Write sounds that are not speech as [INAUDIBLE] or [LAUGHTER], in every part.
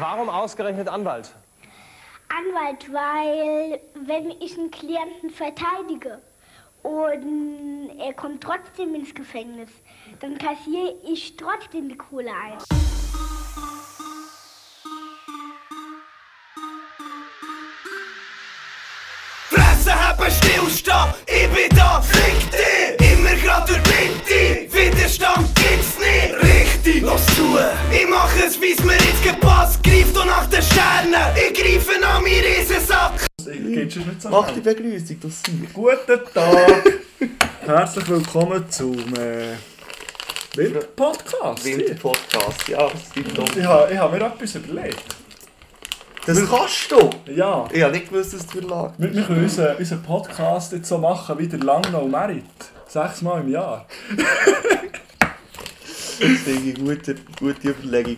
Warum ausgerechnet Anwalt? Anwalt, weil wenn ich einen Klienten verteidige und er kommt trotzdem ins Gefängnis, dann kassiere ich trotzdem die Kohle ein. Fresse haben, stillstehen, ich bin da, fick dich! Immer grad durch die Mitte, Widerstand gibt's nicht! Richtig, los zu! Ich mach es, wie's mir jetzt gepasst, greif doch nach den Sternen, ich greife nach meinen Riesensack! Nicht so Mach die Begrüßung, das sicher. Guten Tag! [LAUGHS] Herzlich willkommen zum äh, Winter-Podcast. Winter-Podcast, ja, das gibt doch. Ich habe ich hab mir etwas überlegt. Das kannst du! Ja, Ich habe nicht gewusst, dass du verlag. wir, wir können unseren, unseren Podcast jetzt so machen wie der Langnau Merit. Sechsmal im Jahr. Das finde ich eine gute, gute Überlegung.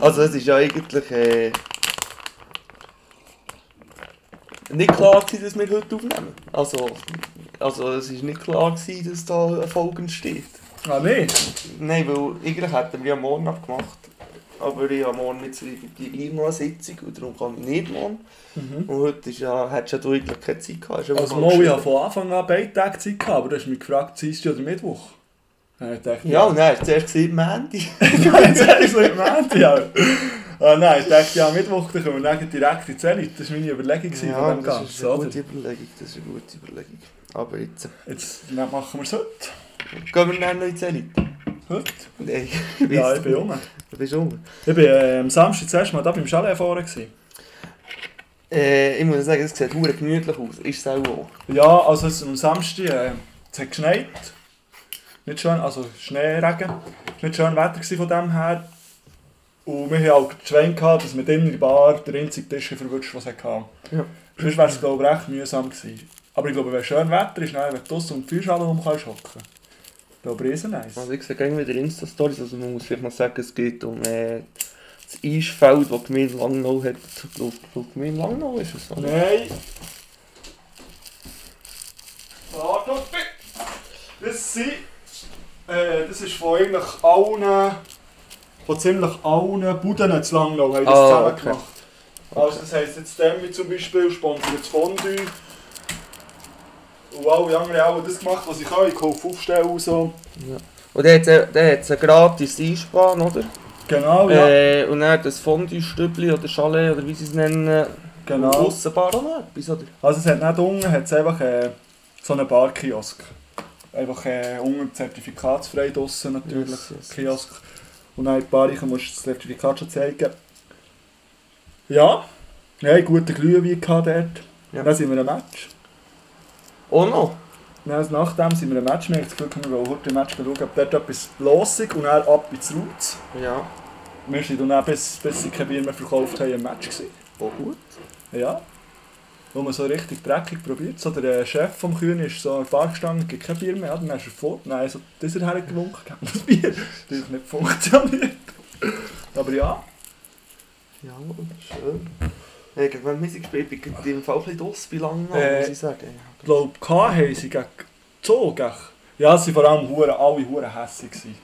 Also, es ist ja eigentlich äh, nicht klar, gewesen, dass wir heute aufnehmen. Also, also es war nicht klar, gewesen, dass da eine Folge entsteht. Ah, nee. Nein, weil eigentlich hätten wir ja morgen abgemacht. Aber ich habe morgen jetzt irgendwie gleich noch eine Sitzung und darum kann ich nicht morgen. Und heute ist ja, hättest ja du eigentlich keine Zeit gehabt. Also, mal ich habe von Anfang an beide Tage Zeit gehabt, aber du hast mich gefragt, Dienstag oder Mittwoch. Gedacht, Ja, und dann hast du zuerst gesehen, Mandy. Jetzt hast du es gemeint, ja. Ah, nein, ich dachte, ja, Mittwoch, dann können wir dann direkt in die Zenit. Das war meine Überlegung Ja, von dem das ist eine gute Überlegung. Das ist eine gute Überlegung. Aber jetzt Jetzt dann machen wir es heute. gehen wir dann noch in die Zenit. heute. Nein, [LAUGHS] Ja, ich bin rum. Du bist um. Ich war äh, am Samstag zuerst mal da beim Chalet vorne. Äh, ich muss sagen, es sieht hure gemütlich aus. Ist es auch. auch. Ja, also es, am Samstag äh, es hat geschneit. Nicht schön, also Schneeregen. Es war nicht schön Wetter von dem her. Und wir hatten auch geschwenkt, gehabt, dass wir in der Bar den einzigen Tisch verwünscht, was es hatte. Ja. Sonst wäre es glaube ich recht mühsam gewesen. Aber ich glaube, wenn schön Wetter ist, dann, wenn du draussen um die Feuerschale herum kannst hocken. Ich glaube, riesen nice. Also ich sehe gerne wieder Insta-Stories. Also man muss vielleicht mal sagen, es geht um äh, das Eisfeld, das die Gemeinde Langnau hat. Ich glaube, die Gemeinde Langnau ist es. oder? Nein! Warte mich! Das sind... Äh, das ist von eigentlich allen... Von ziemlich allen Buden zu Langnau haben das Ah, zusammen okay. gemacht. Also das heisst jetzt Demi zum Beispiel sponsert das Fondue. Und alle anderen haben auch das gemacht, was ich kann. Ich kaufe aufstellen und so. Und der hat, äh, hat eine gratis Einspann, oder? Genau, ja. Äh, und dann das Fondue-Stübli oder Chalet oder wie sie es nennen. genau. Und Aussenbar noch etwas, oder? Also es hat nicht unten hat's einfach äh, so einen Barkiosk. Einfach äh, unten zertifikatsfrei draussen natürlich, Yes, yes. Kiosk. Und dann in ein paar Reichen musst du das Zertifikat schon zeigen. Ja, wir hatten gute Glühwein gehabt dort. Ja. Dann sind wir ein Match. Oh no! Dann, nachdem sind wir ein Match. Wir haben das Glück, wir wollen heute ein Match schauen, ob dort etwas los ist. Und dann ab ins Roots. Ja, Wir waren dann auch, bis, bis sie kein Bier mehr verkauft haben, im Match. Gewesen. oh gut. Ja. Wo man so richtig dreckig probiert. So der äh, Chef vom Kühn ist so ein Bar gestanden, gibt kein Bier mehr. Ja, Dann ist er fort. Nein, so dieser hergewunken, gab das Bier. Das hat nicht funktioniert. Aber ja. Ja, schön. Irgendwann haben sie gespielt, ich bin im Fall ein bisschen bei Langnau, Äh, muss ich sagen. Ich glaube, K haben sie gegen echt. Ja, sie waren vor allem hure, alle hure hässig. gewesen.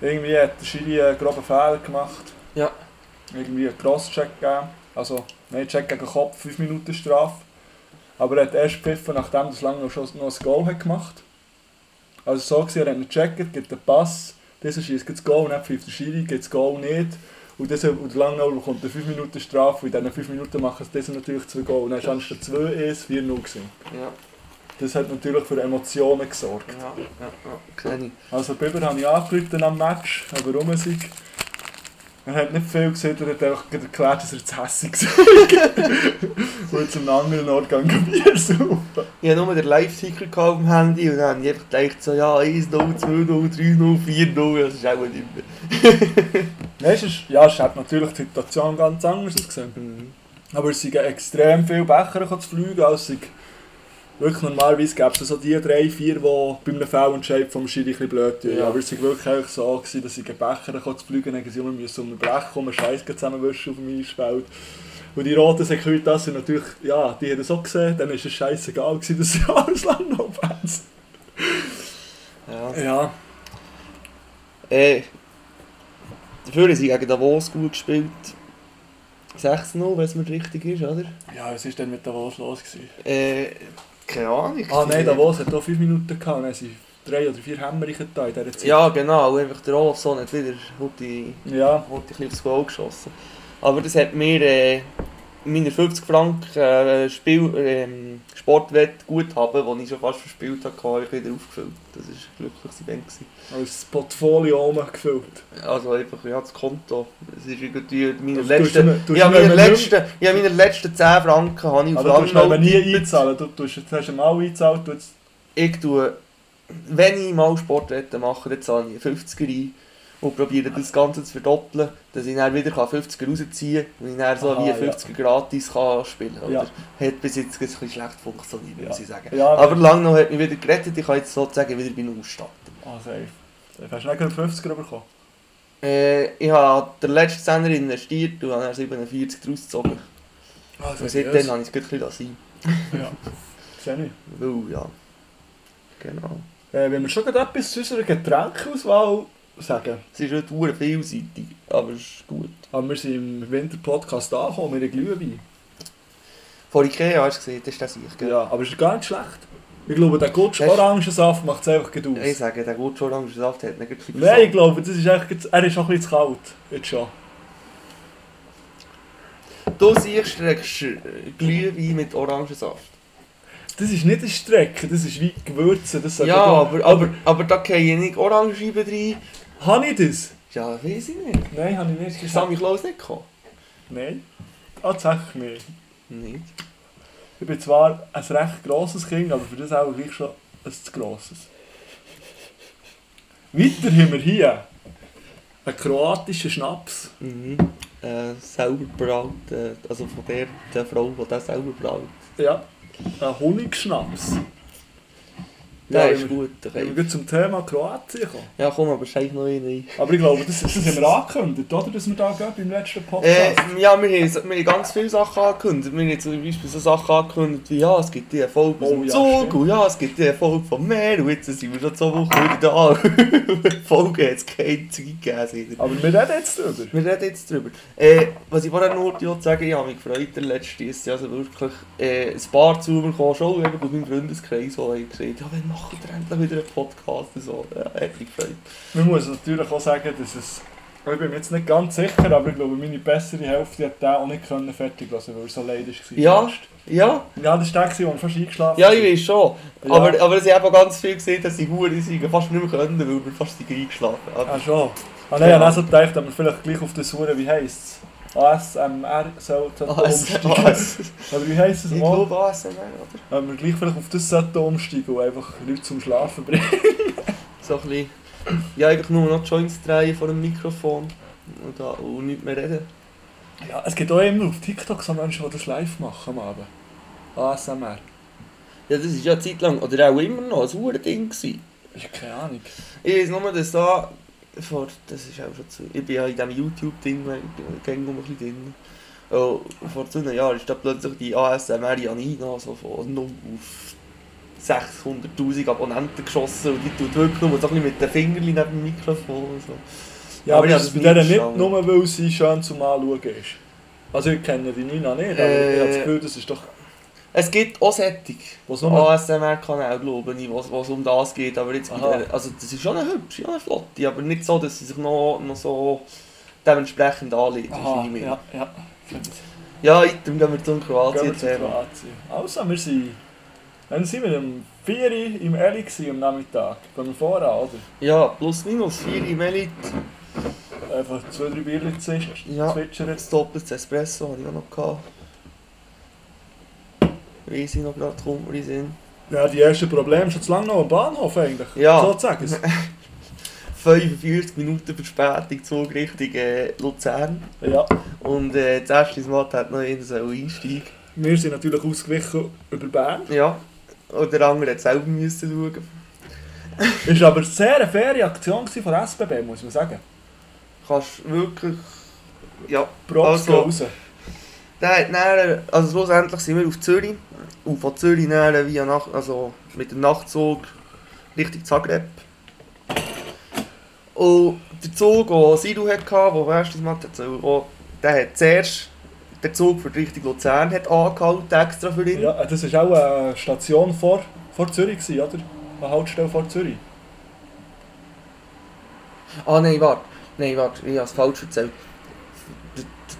Irgendwie hat der Schiri einen groben Fehler gemacht. Ja. Irgendwie einen Crosscheck gegeben. Also, nein, Check gegen Kopf, 5 Minuten Strafe. Aber er hat erst gepfiffen, nachdem das lange noch, noch ein Goal hat gemacht Also so gesehen, er hat einen Checker, gibt den Pass, dieser schießt das Goal, dann pfeift der Schiri, gibt das Goal nicht. Und, dieser, und der Langnau bekommt eine 5 Minuten Strafe und in diesen 5 Minuten machen sie dieser natürlich zwei Goal. Und dann war anstatt 2 1 4 0 gewesen. Ja, Das hat natürlich für Emotionen gesorgt. ja, ja, ja. Also Biber habe ich angerufen am Match, aber warum er hat nicht viel gesehen, er hat einfach erklärt, dass er zu hässlich [LAUGHS] war. und zum anderen Ort gegangen Bier saufen. Ich hatte nur den Live-Ticker auf dem Handy und dann habe ich einfach gedacht, so, ja, 1-0, 2-0, 3-0, 4-0, das ist auch nicht mehr. [LAUGHS] Du, es ist- ja, es hat natürlich die Situation ganz anders ausgesehen. Mhm. Aber es sind extrem viele Becher zu fliegen, als es wirklich normalerweise gäbe es so die drei, vier, die bei einem Fehlentscheid vom Schiri ein blöd tun. Ja. Aber es war wirklich so, gewesen, dass sie Becher zu fliegen haben, sie müssen um ein Blech kommen, Scheiß zusammenwischen auf dem Eisfeld. Und die roten Securitas sind natürlich, ja, die haben das auch gesehen, dann war es scheißegal, gewesen, dass sie [LAUGHS] alles lang noch Fans. Ja. Ja, Äh, Dafür haben sie gegen Davos gut gespielt. 6-0, wenn es mir richtig ist, oder? Ja, was war denn mit Davos los? Gewesen? Äh, keine Ahnung. Ah nein, Davos hat auch 5 Minuten gehabt, dann sie drei oder vier Hämmerchen da in dieser Zeit. Ja, genau. Einfach der Olafsson hat wieder heute, Ja, heute ein aufs Goal geschossen. Aber das hat mir äh, meine 50 Franken äh, Spiel, ähm, Sportwett Guthaben, die ich schon fast verspielt habe, habe ich wieder aufgefüllt. Das war glücklich sein Bank. gewesen. als Portfolio rumgefüllt. Also einfach, ja, das Konto. Es ist irgendwie meine letzten... Ich habe meine, letzten, ich habe meine letzten 10 Franken habe ich auf Aber du aber nie einzahlen. Du, du hast mal eingezahlt, du. Ich tue, wenn ich mal Sportwetten mache, dann zahle ich 50er ein und probiere das Ganze zu verdoppeln, dass ich dann wieder 50er rausziehen kann und ich dann so Aha, wie ja. 50er gratis kann spielen kann. Ja. Hat bis jetzt ein bisschen schlecht funktioniert, Ja. muss ich sagen. Ja, Aber Langnau hat mich wieder gerettet, ich kann jetzt sozusagen wieder bei Null starten. Ah, safe. safe. Hast du nicht gerade 50er bekommen? Äh, ich habe den letzten Zehner investiert und habe dann 47 draus gezogen. Ah, Und seitdem habe ich es gleich ein bisschen Ja. Sehe ich. Weil, ja. Genau. Äh, wenn wir schon etwas zu unserer Getränkauswahl sagen. Es ist nicht sehr vielseitig, aber es ist gut. Aber wir sind im Winterpodcast angekommen mit einem Glühwein. Vor Ikea hast du gesehen, das ist das ich, gell? Ja, aber es ist gar nicht schlecht. Ich glaube, der Gutsch Hast- Orangensaft macht es einfach gut aus. Ich sage, der gute Orangensaft hat nicht viel Nein, ich glaube, das ist echt, er ist auch ein bisschen zu kalt. Jetzt schon. Du siehst, streckst Glühwein mit Orangensaft. Das ist nicht eine Strecke, das ist wie Gewürze. Das Ja, aber, aber, aber da gehen nicht Orangenscheiben rein. Habe ich das? Ja, weiß ich nicht. Nein, habe ich nicht Ist. Sammy Klaus nicht gekommen? Nein, tatsächlich nicht. Nicht. Ich bin zwar ein recht grosses Kind, aber für das auch gleich schon ein zu grosses. Weiter haben wir hier einen kroatischen Schnaps. Mhm. Äh, selber braut, äh, also von der, der Frau, die das selber braut. Ja, ein Honigschnaps. Ja, ist gut. Wenn wir zum Thema Kroatien kommen. Ja, komm, aber scheiß noch rein. Aber ich glaube, das, das haben wir angekündigt, oder? Dass wir da gehen beim letzten Äh, Podcast. ja, wir haben, wir haben ganz viele Sachen angekündigt. Wir haben zum Beispiel so Sachen angekündigt wie, ja, es gibt die Erfolg aus Oh, ja, Zug stimmt. und ja, es gibt die Erfolg vom Meer und jetzt sind wir schon zwei Wochen wieder da. [LAUGHS] Die Folge hat es keine einzige gegeben. Aber wir reden jetzt drüber. Wir reden jetzt drüber. Äh, was ich vorher nur sagen ich habe mich gefreut, der letzte ist also wirklich äh, ein paar zu mir gekommen, schon aus meinem Freundeskreis, die haben gesagt, ja, macht ihr endlich wieder einen Podcast so. Ja, hat mich gefreut. Man muss natürlich auch sagen, dass es. Ich bin mir jetzt nicht ganz sicher, aber ich glaube, meine bessere Hälfte hat den auch nicht können fertig lassen, weil er so leid war. Ja. Ja, Ja, das war der, wir fast eingeschlafen ja, ich weiß schon. Ja. Aber, aber sie haben auch ganz viel gesehen, dass sie sind, fast nicht mehr können, weil wir fast eingeschlafen Aber, Ah, schon. Ah, nein, ich habe auch so gedacht, dass wir vielleicht gleich auf das Hure, wie heisst es? ASMR sollten AS, umsteigen. AS. Oder wie heisst es Ich glaube ASMR, oder? Wenn wir gleich vielleicht auf das sollten umsteigen und einfach Leute zum Schlafen bringen. [LAUGHS] So ein bisschen, ja, eigentlich nur noch Joints drehen vor dem Mikrofon und, da, und nicht mehr reden. Ja, es gibt auch immer auf TikTok so Menschen, die das live machen am Abend. ASMR. Ja, das ist ja eine Zeit lang, oder auch immer noch, ein Huren Ding gewesen. Ich habe keine Ahnung. Ich weiß nur, dass da, vor, das ist auch schon zu, ich bin ja in diesem YouTube-Ding gäng um ein bisschen drin. Oh, vor zwei Jahren ist da plötzlich die ASMR Janina so von 0 auf 600'000 Abonnenten geschossen und die tut wirklich nur so ein bisschen mit den Fingern neben dem Mikrofon und so. Ja, aber das ist bei nie nicht nur, weil sie schön zum Anschauen ist. Also ich kenne die Nina nicht, aber Äh, ich habe das Gefühl, das ist doch... Es gibt auch Sättig. Was nur... ASMR-Kanal, glaube ich, was was um das geht. Aber jetzt der, also das ist schon eine hübsche, ja, eine flotte, aber nicht so, dass sie sich noch, noch so dementsprechend anlegt. Aha, ja, ja. Ja, item gehen wir zum Gehen wir zu. Kroatien. Also, wir sind... Dann sind wir um 4 Uhr im Eli gewesen, am Nachmittag. Gehen wir voran, oder? Ja, plus minus 4 im Elite. Einfach zwei, drei Bierchen zwitsch- Ja. zwitschern. Das doppeltes Espresso hatte ich auch noch. Gehabt. Ich noch gerade, den Sinn. Ja, die ersten Probleme schon zu lange noch am Bahnhof eigentlich. Ja. Sozusagen. [LAUGHS] 45 Minuten Verspätung, Zug Richtung äh, Luzern. Ja. Und äh, das erste Mal hat noch einer so einsteigen. Wir sind natürlich ausgewichen über Bern. Ja. Und der andere hat selber müssen schauen. War aber sehr eine faire Aktion von SBB, muss man sagen. Kannst wirklich. Ja. Props Also- raus. Der dann, also schlussendlich sind wir auf Zürich. Und von Zürich dann via Nacht, also mit dem Nachtzug Richtung Zagreb. Und der Zug, den Sidu hatte, du das mal erzählt, der hat zuerst den Zug für die Richtung Luzern hat angehalten, extra für ihn. Ja, das war auch eine Station vor, vor Zürich, oder? Eine Haltestelle vor Zürich. Ah nein, warte. Nein, warte, ich habe es falsch erzählt.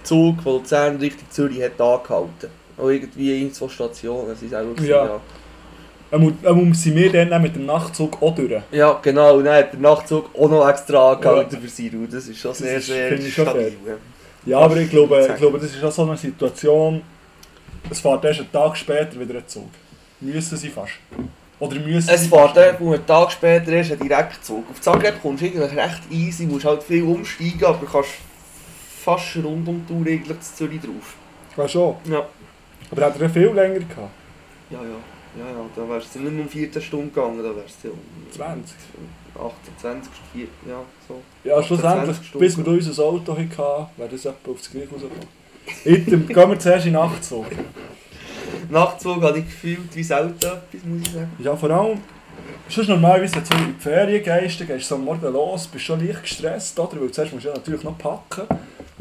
Zug von Luzern Richtung Zürich hat angehalten. Und irgendwie in zwei Stationen sind es auch gewesen, Ja. ja. Ähm, sind wir dann auch mit dem Nachtzug auch durch. Ja, genau. Und dann hat der Nachtzug auch noch extra angehalten für Sidu. Das ist schon Das sehr, ist- sehr stabil. ja. Ja, aber ich glaube, ich glaube, das ist auch so eine Situation, es fährt erst einen Tag später wieder ein Zug. Müssen sie fast. Oder müssen Es sie fährt fast. irgendwo einen Tag später erst ein Direktzug. Auf Zagreb kommst du eigentlich recht easy, musst halt viel umsteigen, aber kannst fast rund um die Tour eigentlich zu Zürich drauf. Ja, schon. Ja. Aber hat er viel länger gehabt? Ja, ja. Ja, ja, da wärst du nicht mehr um 14 Stunden gegangen, da wärst du ja um 20. 18, 20, 4, ja, so. Ja, schlussendlich, 20 bis wir unser Auto hatten, wäre das etwa aufs Gleiche rausgekommen. Item, gehen wir zuerst in Nachtzug. Nachtzug hatte ich gefühlt wie selten etwas, muss ich sagen. Ja, vor allem, sonst normalerweise, wenn du in die Ferien gehst, dann gehst du am Morgen los, bist schon leicht gestresst, oder? Weil zuerst musst du ja natürlich noch packen.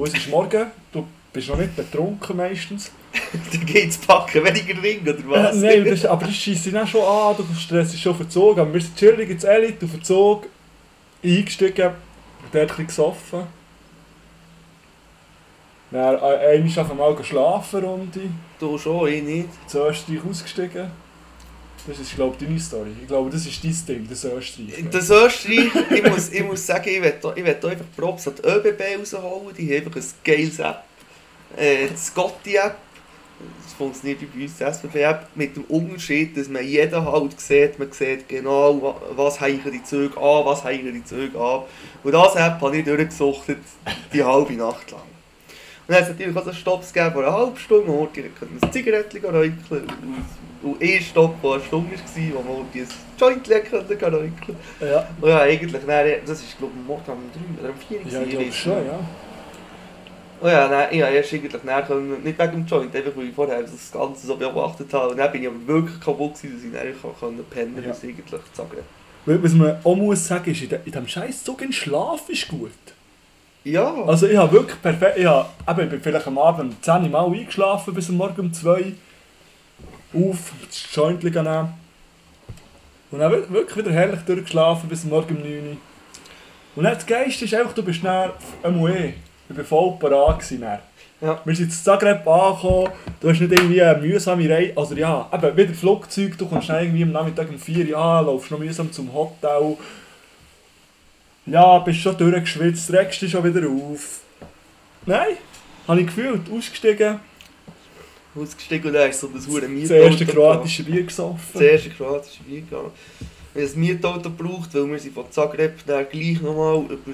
Und es ist morgen, du bist noch nicht betrunken meistens. [LAUGHS] Dann geht's packen, weniger Ring oder was? Äh, nein, das, aber das schießt dich auch schon an, du stressst dich schon verzogen. Aber wir sind chillig ins Elite, den Zug, eingestiegen, dort ein bisschen gesoffen. Dann äh, einmal einmal geschlafen, Runde. Du schon, ich nicht. zu Österreich ausgestiegen. Das ist, glaube ich, deine Story. Ich glaube, das ist dein Ding, das Österreich. Das Österreich, ich muss, ich muss sagen, ich da- ich will einfach Props an die ÖBB rausholen. Die haben einfach ein geiles App. Äh, die Scotty-App. Das funktioniert bei uns, die SBB-App. Mit dem Unterschied, dass man jeden halt sieht, man sieht genau, wa- was heichen die Züge an, was heichen die Züge an. Und diese App habe ich durchgesuchtet, die halbe Nacht lang. Und dann hat es natürlich auch so Stopps gegeben von einer halben Stunde, wo konnte ein Zigarettchen räucheln und, ein Stopp, der eine Stunde war, wo man ein Joint räucheln konnte. Ja, Und ja, eigentlich, dann, das ist glaube ich morgen um 3 oder um 4 Uhr. ja ich glaube schon, ja. Und ja, dann, ich habe erst eigentlich können, nicht wegen dem Joint, einfach weil ich vorher das Ganze so beobachtet habe. Und dann bin ich aber wirklich kaputt gewesen, dass ich können pennen konnte, Ja. eigentlich zu sagen. Was man auch muss sagen, ist, in diesem scheiß Zug in Schlaf ist gut. Ja, Also ich habe wirklich perfekt, ich, habe, eben, ich bin vielleicht am Abend um 10 Uhr mal eingeschlafen, bis am Morgen um 2 Uhr. Auf, das Joint nehmen. Und dann wir- wirklich wieder herrlich durchgeschlafen bis am Morgen um 9 Uhr. Und dann das Geiste ist einfach, du bist dann, einmal eh, ich war voll parat gewesen dann. Ja. Wir sind in Zagreb angekommen, du hast nicht irgendwie eine mühsame Reise, also ja, eben wieder Flugzeug, du kommst dann irgendwie am Nachmittag um 4 Uhr an, laufst noch mühsam zum Hotel. Ja, bist schon durchgeschwitzt, regst dich schon wieder auf. Nein, habe ich gefühlt, ausgestiegen, ausgestiegen und dann ist so das hure das Mietauto. erste gehabt. kroatische Bier gesoffen. Das erste kroatische Bier gegangen. Wir haben ein Mietauto gebraucht, weil wir sind von Zagreb dann gleich nochmal über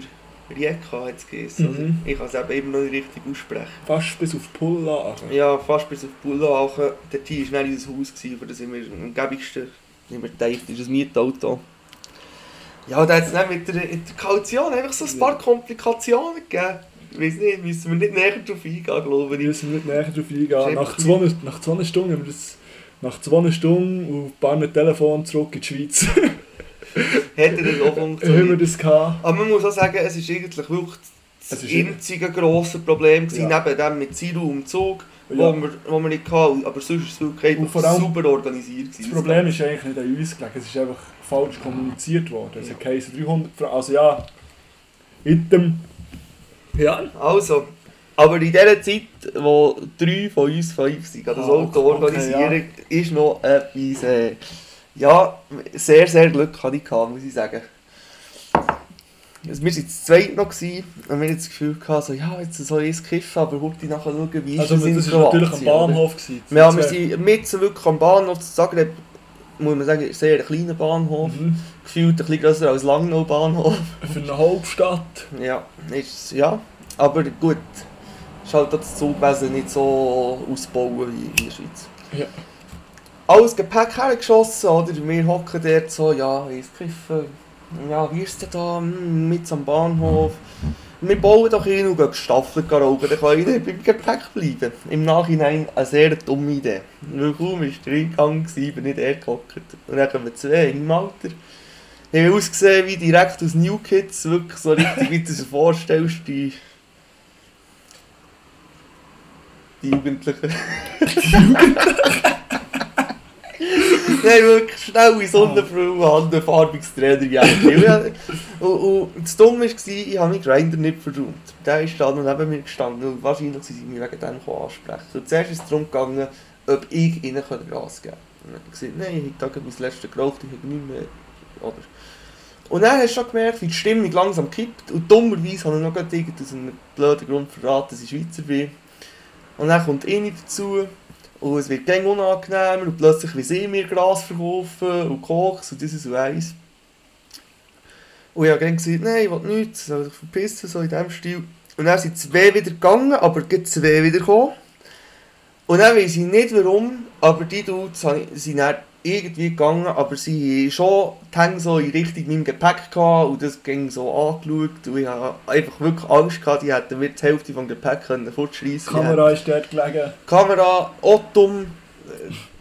Rijeka hat es geheißen. Also Mhm. Ich kann es eben immer noch nicht richtig aussprechen. Fast bis auf Pulla. Ja, fast bis auf Bullachen. Dort war schnell unser Haus, gewesen, für das sind wir am umgebigsten. Sind wir das ist ein Mietauto. Ja, da hat es dann mit der, der Kaution einfach so ein paar Komplikationen gegeben. Ich weiß nicht, müssen wir nicht näher darauf eingehen, glaube Wir ich. müssen nicht näher darauf eingehen. Nach zwei, nach zwei Stunden haben wir das... Nach zwei Stunden und ein paar mit Telefon zurück in die Schweiz [LAUGHS] Hätte das auch haben wir funktioniert. das gehabt. Aber man muss auch sagen, es ist eigentlich wirklich das einzige grosse Problem gewesen, Ja. neben dem mit Siru und Zug, Ja. wo, wir, wo wir nicht hatten. Aber sonst war es wirklich super organisiert. Das. Problem ist eigentlich nicht an uns gelegen, es ist einfach falsch kommuniziert worden. Es hat geheißen 300 Franken, also ja... Item... Ja. Also, aber in der Zeit, wo drei von uns fünf sind, das Ah, Auto okay, organisieren, ist noch etwas, äh, ja, sehr, sehr Glück hatte ich gehabt, muss ich sagen. Also wir waren zu zweit noch gewesen, und wir hatten das Gefühl, gehabt, so, ja, jetzt soll ich es kiffen, aber heute nachher schauen, wie ist Also es in das war natürlich am Kroatien? Bahnhof. Gewesen. Ja, wir sind mitten wirklich am Bahnhof zu Zagreb, muss man sagen, sehr ein kleiner Bahnhof, Mhm. gefühlt ein bisschen grösser als Langnau Bahnhof. Für eine Hauptstadt. Ja, ist, ja, aber gut, ist halt das Zugwesen nicht so ausbauen wie in der Schweiz. Ja. Alles Gepäck hergeschossen, oder? Wir hocken dort so, ja, ins Kiffen. Ja, wie ist denn da, hm, mit am Bahnhof? Wir bauen doch hin und gehen gestaffelt rauchen, dann kann ich nicht beim Gepäck bleiben. Im Nachhinein eine sehr dumme Idee. Weil kaum war der Eingang, bin ich dort gehockt. Und dann kommen zwei im Alter. haben ausgesehen wie direkt aus New Kids, wirklich so richtig, wie du es dir vorstellst, die... Die Jugendlichen. Nein, wirklich schnelle Sonnenbrille, Hand, ein farbiges Trainerjäckchen. Und, und das Dumme war, ich habe meinen Grinder nicht verräumt. Der ist da noch neben mir gestanden und wahrscheinlich sind sie mich wegen dem ansprechen. Und zuerst ist es darum gegangen, ob ich ihnen Gas geben kann. Und dann habe ich gesagt, nein, ich habe mein letztes geraucht, ich habe nichts mehr. Oder? Und dann hast du schon gemerkt, wie die Stimmung langsam kippt. Und dummerweise habe ich noch gerade aus einem blöden Grund verraten, dass ich Schweizer bin. Und dann kommt eine dazu. Und es wird gäng unangenehmer und plötzlich will sie mir Gras verkaufen und Koks und dieses und eins. Und ich habe gesagt, nein, ich will nichts, soll ich verpissen, so in diesem Stil. Und dann sind zwei wieder gegangen, aber gleich zwei wieder gekommen. Und dann weiss ich nicht warum, aber die Dudes sind dann irgendwie gegangen, aber sie schon die Hände so in Richtung meinem Gepäck gehabt und das ging so angeschaut und ich habe einfach wirklich Angst gehabt, die hätten mir die Hälfte vom Gepäck können fortschreissen Kamera ist dort gelegen. Kamera, auch dumm,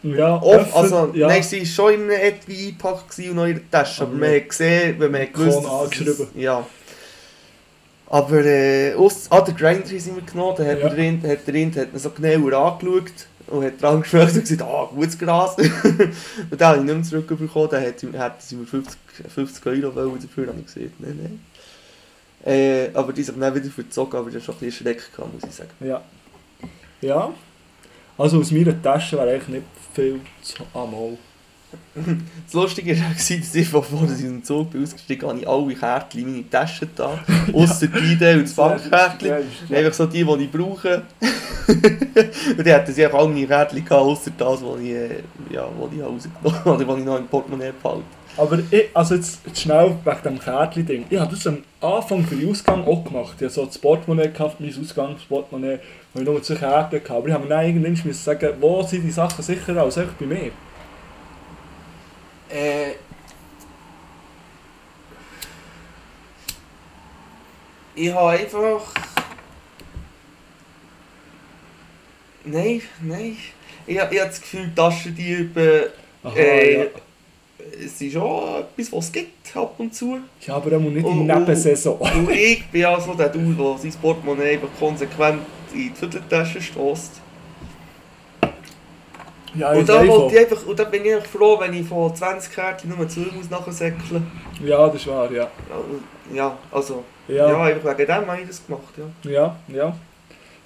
Ja, off, öffnet- also ja. nein, sie war schon in einem Etui eingepackt und noch in der Tasche, aber Aber man nicht. hat gesehen, wenn man hat gewusst, es- angeschrieben. Ja. Aber äh, aus, ah, den Grinder sie mir genommen, dann hat, Ja. der Rind, hat der Rind hat ihn so genauer angeschaut und hat dran geschmeckt und gesagt, ah, gutes Gras. [LAUGHS] und dann habe ich nicht mehr zurückbekommen, dann hat, sie- hätten sie mir 50, 50 Euro wollen dafür, habe ich gesagt, nein, nein. Äh, aber die sich dann wieder verzogen, aber das war schon ein bisschen Schreck, gehabt, muss ich sagen. Ja. Ja. Also aus meiner Tasche wäre eigentlich nicht viel zu einmal. Das Lustige war, [LAUGHS] dass ich bevor ich aus dem Zug bin ausgestiegen habe, ich alle Kärtchen in meine Taschen da, ausser die Idee und das Bankkärtchen. Einfach so die, die ich brauche. [LAUGHS] und dann hatten sie einfach alle meine Kärtchen gehabt, ausser das, was ich, äh, ja, was ich rausgenommen habe, [LAUGHS] oder was ich noch im Portemonnaie behalte. Aber ich, also jetzt, jetzt schnell wegen dem Kärtchen-Ding. Ich habe das am Anfang für den Ausgang auch gemacht. Ich hatte so das Portemonnaie gehabt, mein Ausgangsportemonnaie, wo ich nur zwei Kärtchen hatte. Aber ich habe mir dann irgendwann sagen, wo sind die Sachen sicherer als einfach bei mir? Äh. Ich habe einfach. Nein, nein. Ich, habe- ich habe das Gefühl, Taschendiebe. Aha, Äh, ja. Es ist schon etwas, was es gibt, ab und zu. ja, aber auch nicht Oh, in oh, Nebensaison. Und ich bin ja so der Dude, der sein Portemonnaie einfach konsequent in die Vierteltasche stößt. Ja, Und da, wollte ich einfach, und da bin ich einfach froh, wenn ich von 20 Kärtchen nur 2 muss nachsäckeln Ja, das ist wahr, ja. muss. Ja, also, Ja, ja, ja, einfach wegen dem habe ich das gemacht, ja. ja.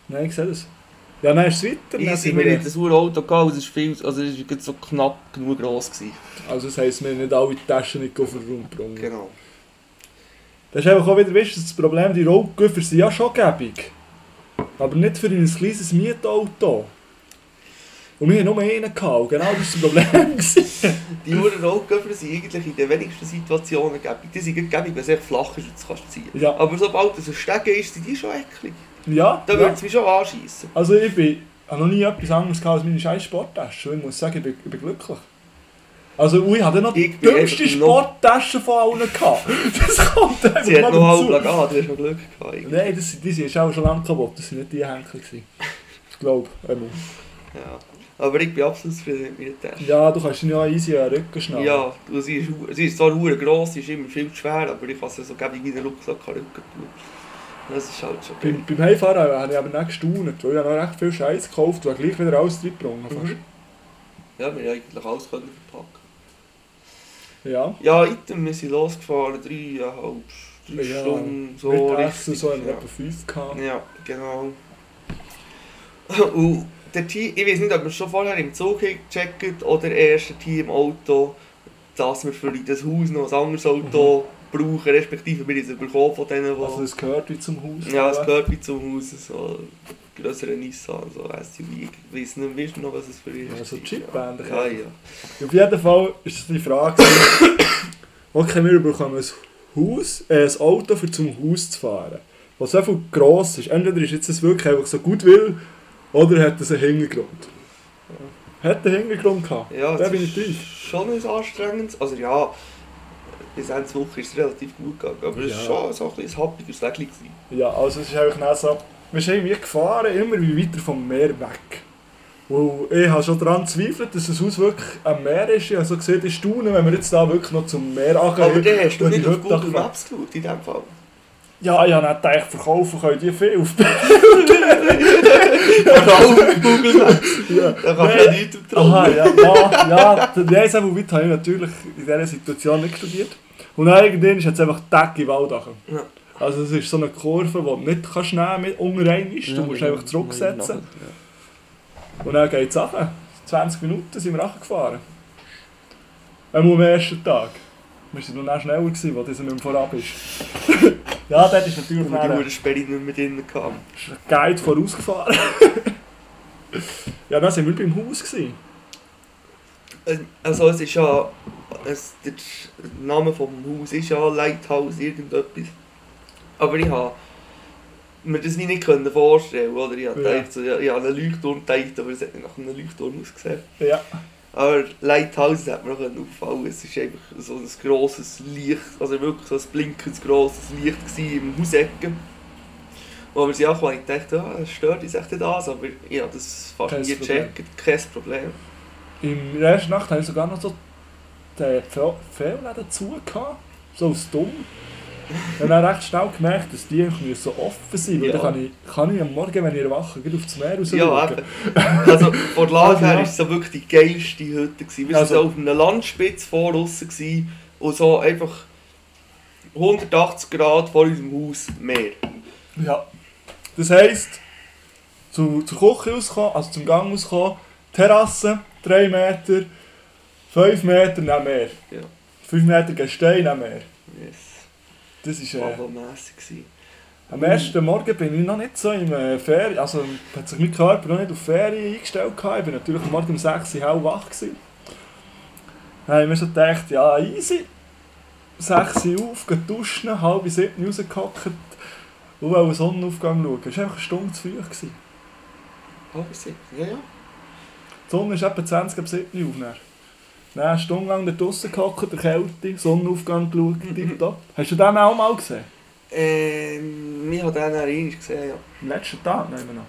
Nein, ich sehe das. Ja, dann ist es weiter. Easy, wir hatten das Auto gehabt, es war viel, also es war so knapp genug gross. Gewesen. Also das heisst, wir haben nicht alle die Taschen nicht auf den Raum gebracht. Genau. Das ist einfach auch wieder, weißt du, das Problem, die Rollgüfer sind ja schon gäbig. Aber nicht für ein kleines Mietauto. Und wir haben nur einen gehabt, genau das war das Problem. [LAUGHS] Die hure Rollköpfe sind eigentlich in den wenigsten Situationen gäbig. Die sind gäbig, wenn es echt flach ist und du kannst ziehen. ja, Aber sobald es ein Stegen ist, sind die schon eklig. ja, Da würde ja. es mich schon anschiessen. Also ich bin, habe noch nie etwas anderes gehabt als meine scheiß Sporttasche. Und Ich muss sagen, ich bin, ich bin glücklich. Also ich hatte noch die dümmste Sporttasche von allen gehabt. [LAUGHS] Das kommt einfach Sie hat noch halb an, du hast noch Glück gehabt. irgendwie. Nein, das, die sind auch schon lange kaputt. Das sind nicht die Henkel. [LAUGHS] Ich glaube. Ähm, Ja. Aber ich bin absolut zufrieden mit meiner Tasche. ja, du kannst ihn ja easy an den Rücken schnallen. Ja, du, sie, ist, sie ist zwar hure gross, sie ist immer viel zu schwer, aber ich sie so gäbig in den Rucksack an den Rücken. Das ist halt schon. Beim, beim Heimfahren habe ich aber nicht gestaunt, weil ich habe noch recht viel Scheiß gekauft und gleich wieder alles reingebracht. fast. Mhm. Ja, wir haben eigentlich alles können verpacken. Ja. Ja, Item, wir sind losgefahren, dreieinhalb drei Ja, Stunden, so So Mit Essen, richtig, so haben wir ja. etwa 5 gehabt. Ja, genau. [LAUGHS] Und der Team, ich weiß nicht, ob wir schon vorher im Zug gecheckt oder erst der Team im Auto, dass wir für das Haus noch ein anderes Auto brauchen, respektive wir es bekommen von denen, die... Also das gehört wie zum Haus. ja, es gehört wie zum Haus, so ein grösserer Nissan, so SUV, ich weiß nicht, weißt du noch, was es für ist? Ja, so Chip-Band. Ja, ja. Auf jeden Fall ist das die Frage. [COUGHS] okay, wir bekommen ein Haus, äh, ein Auto, für zum Haus zu fahren. Was so viel gross ist. Entweder ist jetzt das wirklich einfach so gut will, oder hat es einen Hintergrund. Hat einen Hintergrund gehabt. Ja, Definitiv. ist schon ein anstrengendes, also ja, bis Ende Woche ist es relativ gut gegangen, aber es Ja. war schon so ein bisschen ein happiges gewesen. Ja, also es ist einfach nicht so. Wir sind irgendwie gefahren, immer wie weiter vom Meer weg. Und ich habe schon daran gezweifelt, dass das Haus wirklich am Meer ist. Ich habe so gesehen, die Staunen, wenn wir jetzt da wirklich noch zum Meer angehen. Aber dann hast du nicht ich auf Google Maps geschaut, in dem Fall. Ja, ich habe nicht gedacht, verkaufen können die viel. Auf Google Maps. ja. Da kannst du ja nichts Aha, trauen. ja, ja, ja. Nein, so weit habe ich natürlich in dieser Situation nicht studiert. Und dann irgendwann ist jetzt einfach Tag im Wald. Ja. Also es ist so eine Kurve, die du nicht kannst nehmen mit unter einmal. Du musst einfach zurücksetzen. Und dann geht es runter. 20 Minuten sind wir. Einmal am ersten Tag. Wir waren noch schneller, gewesen, wo dieser nicht mehr vorab ist. [LAUGHS] ja, dort ist natürlich Und die ein Ursperre nicht mehr drin gehabt. Guide vorausgefahren. [LAUGHS] ja, dann waren wir beim Haus. Gewesen. Äh, Also es ist ja... Es, der Name vom Haus ist ja Lighthouse irgendetwas. Aber ich habe mir das wie nicht können vorstellen oder? Ich habe Ja. gedacht, so, ja, ich habe einen Leuchtturm gedacht, aber es hat nicht nach einem Leuchtturm ausgesehen. Ja. Aber Lighthouse hat mir auch auffallen Es war einfach so ein grosses Licht, also wirklich so ein blinkendes grosses Licht im Hausecken. Wo wir sie haben, ich dachte, ja, das stört uns echt das, aber ich habe das fast Kein nie gecheckt, kein Problem. In der ersten Nacht habe ich sogar noch so Fe- Fehlläden zu gehabt, so aus dumm. Ich habe recht schnell gemerkt, dass die so offen sind. Weil Ja. dann kann ich, kann ich am Morgen, wenn ich erwache, gleich aufs Meer raus Ja, eben. Also von der Lage [LAUGHS] her war es so wirklich die geilste Hütte. Gewesen. Wir waren Also- so auf einer Landspitze vor uns und so einfach 180 Grad vor unserem Haus Meer. Ja. Das heisst, zu, zur Küche rauskommen, also zum Gang rauskommen, Terrasse, 3 Meter, 5 Meter neben Meer. Ja. 5 Meter Gestein neben Meer. Yes. Das ist... Äh, gewesen. Am ersten Morgen bin ich noch nicht so im äh, Ferien, also hat sich mein Körper noch nicht auf Ferien eingestellt gehabt. Ich bin natürlich am Morgen um 6 Uhr hell wach gewesen. Dann habe ich mir so gedacht, ja easy. 6 Uhr auf, duschen, halb 7 Uhr rausgehockt und wollte einen Sonnenaufgang schauen. Es war einfach eine Stunde zu früh. Gewesen. Wie sick. Ja, ja. Die Sonne ist etwa 20 ab 7 Uhr auf. Dann. Dann eine Stunde lang da draussen gehockt, der Kälte, Sonnenaufgang geschaut, tipptopp. Hast du den auch mal gesehen? Ähm, ich habe den auch einmal gesehen, ja. Am letzten Tag nehmen wir noch.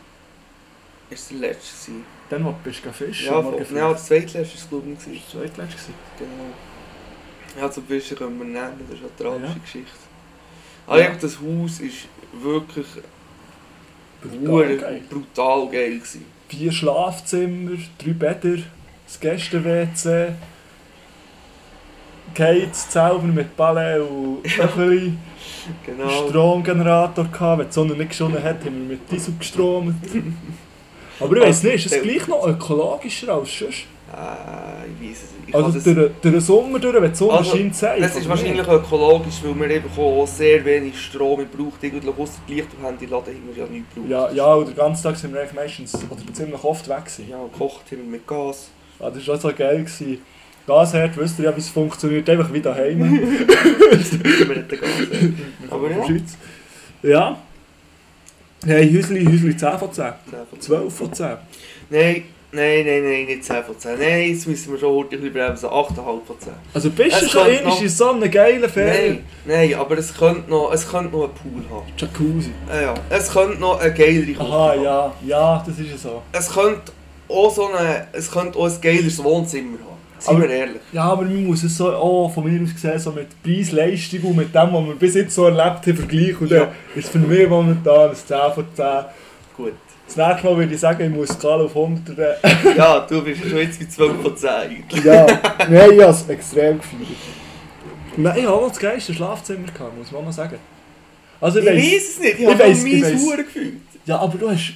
Ist der letzte gewesen. Dann, wo du bist fischen Ja, früh. ja, der zweitletzte war es, glaube ich. Das war das zweitletzte. Genau. Ja, zum Fischen können wir nennen, das ist eine tragische Ja. Geschichte. Aber Ja. das Haus ist wirklich Brutal geil. brutal geil gewesen. Vier Schlafzimmer, drei Bäder, das Gäste-WC, Gates selber mit Ballet und Öffeli, Genau. Stromgenerator gehabt. Wenn die Sonne nicht geschonnen hat, haben wir mit Diesel gestromt. [LAUGHS] Aber ich weiss nicht, ist es gleich noch ökologischer als sonst? Äh, ich weiß es nicht. Also durch, durch den Sommer, durch, wenn die Sonne Also, scheint, safe. es ist wahrscheinlich nicht? ökologisch, weil wir eben auch sehr wenig Strom braucht. Eigentlich ausser die Licht am Handy laden haben wir ja nichts gebraucht. Ja, ja, und den ganzen Tag sind wir eigentlich meistens, oder ziemlich oft weg gewesen. Ja, gekocht haben wir mit Gas. Ah, das war auch so geil. Gewesen. Gasherd, wisst ihr ja, wie es funktioniert, einfach wie daheim. wir [LAUGHS] hatten Gas. Aber ja. Schweiz. Ja. Hey, Häusli, Häusli 10 von 10. 10 von 10. 12 von 10. Nein, nein, nein, nein, nicht 10 von 10. Nein, jetzt müssen wir schon heute ein bisschen bremsen. 8,5 von 10. Also bist Es du schon einmal noch- in so einer geilen Ferien? Nein, nein, aber es könnte noch, es könnte noch einen Pool haben. Jacuzzi. Äh, ja, es könnte noch eine geilere Küche Aha, haben. ja, ja, das ist ja so. Es könnte auch so eine, es könnte auch ein geileres Wohnzimmer haben. Aber- wir ehrlich. Ja, aber man muss es so, oh, von mir aus gesehen, so mit Preis, Leistung und mit dem, was wir bis jetzt so erlebt haben, vergleichen. Und Ja. ist für mich momentan ein 10 von 10. Gut. Das nächste Mal würde ich sagen, ich muss Skala auf 100 reden. [LAUGHS] Ja, du bist schon jetzt bei 12 von 10 eigentlich. Ja, nein, ich habe es extrem gefeiert. Nein, ich habe auch das geilste Schlafzimmer gehabt, muss man mal sagen. Also Ich ich weiß es nicht, ich ich habe weiss, mein ich weiss. Huren gefühlt. ja, aber du hast,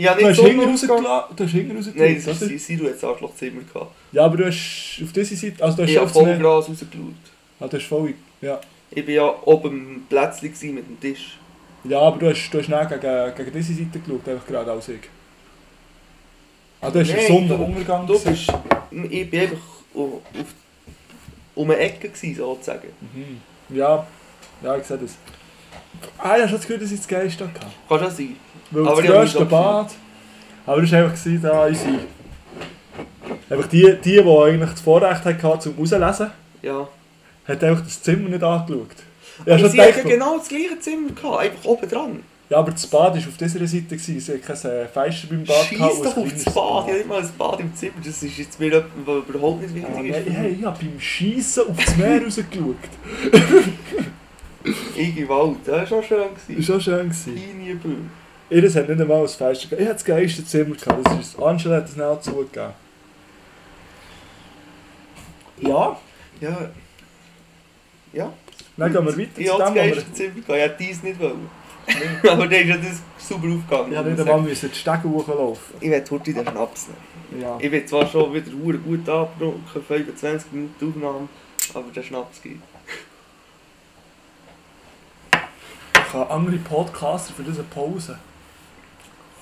Ich habe du nicht hast hinten rausgelassen, du hast hinten rausgelassen, Nein, das Siru jetzt Arschlochzimmer gehabt. Ja, aber du hast auf dieser Seite, also du hast Ich habe auf das voll Gras rausgeschaut. Ah, du hast voll, ja. Ich war ja oben am Plätzchen mit dem Tisch. Ja, aber du hast, du hast nicht gegen, gegen diese Seite geschaut, einfach gerade als ich. Ah, du hast den Nein, Sonnenuntergang Du gesehen. bist, ich bin einfach auf, um eine Ecke gewesen, sozusagen. Mhm. Ja, ja, ich sehe das. Ah, habe schon das Gefühl, dass ich das Geilste hatte. Kann schon sein. Weil Aber das ich grösste so Bad. Aber das war einfach da unsere. Einfach die, die, die eigentlich das Vorrecht hatten zum Rauslesen, Ja. hat einfach das Zimmer nicht angeschaut. Ich Aber schon sie hatten genau das gleiche Zimmer gehabt, einfach oben dran. Ja, aber das Bad war auf dieser Seite, gewesen. sie hat kein äh, Fenster beim Bad gehabt und doch auf das kleines Bad, ja nicht mal ein Bad im Zimmer, das ist jetzt mir etwas, was überhaupt nicht Ja, wichtig nein, ist. hey, ich habe beim Schiessen auf das Meer [LAUGHS] rausgeschaut. Ich im Wald, das war schon schön. Das war auch schön. Kleine Bühne. Ihres hat nicht einmal ein Fenster gehabt. Ich hatte das geilste Zimmer. Gehabt. Das ist, Angela hat das nicht zugegeben. Ja, Ja. Ja. dann gehen wir weiter Ich zu dem, das geilste Zimmer ich hätte dies nicht wollen. [LAUGHS] Aber dann ist ja das super aufgegangen. Ich habe nicht einmal müssen die Stege hochlaufen. Ich werde heute den Schnaps nehmen. Ja. Ich bin zwar schon wieder gut abgebrochen, 25 Minuten Aufnahme, aber der Schnaps geht. Ich habe andere Podcaster für diese Pause.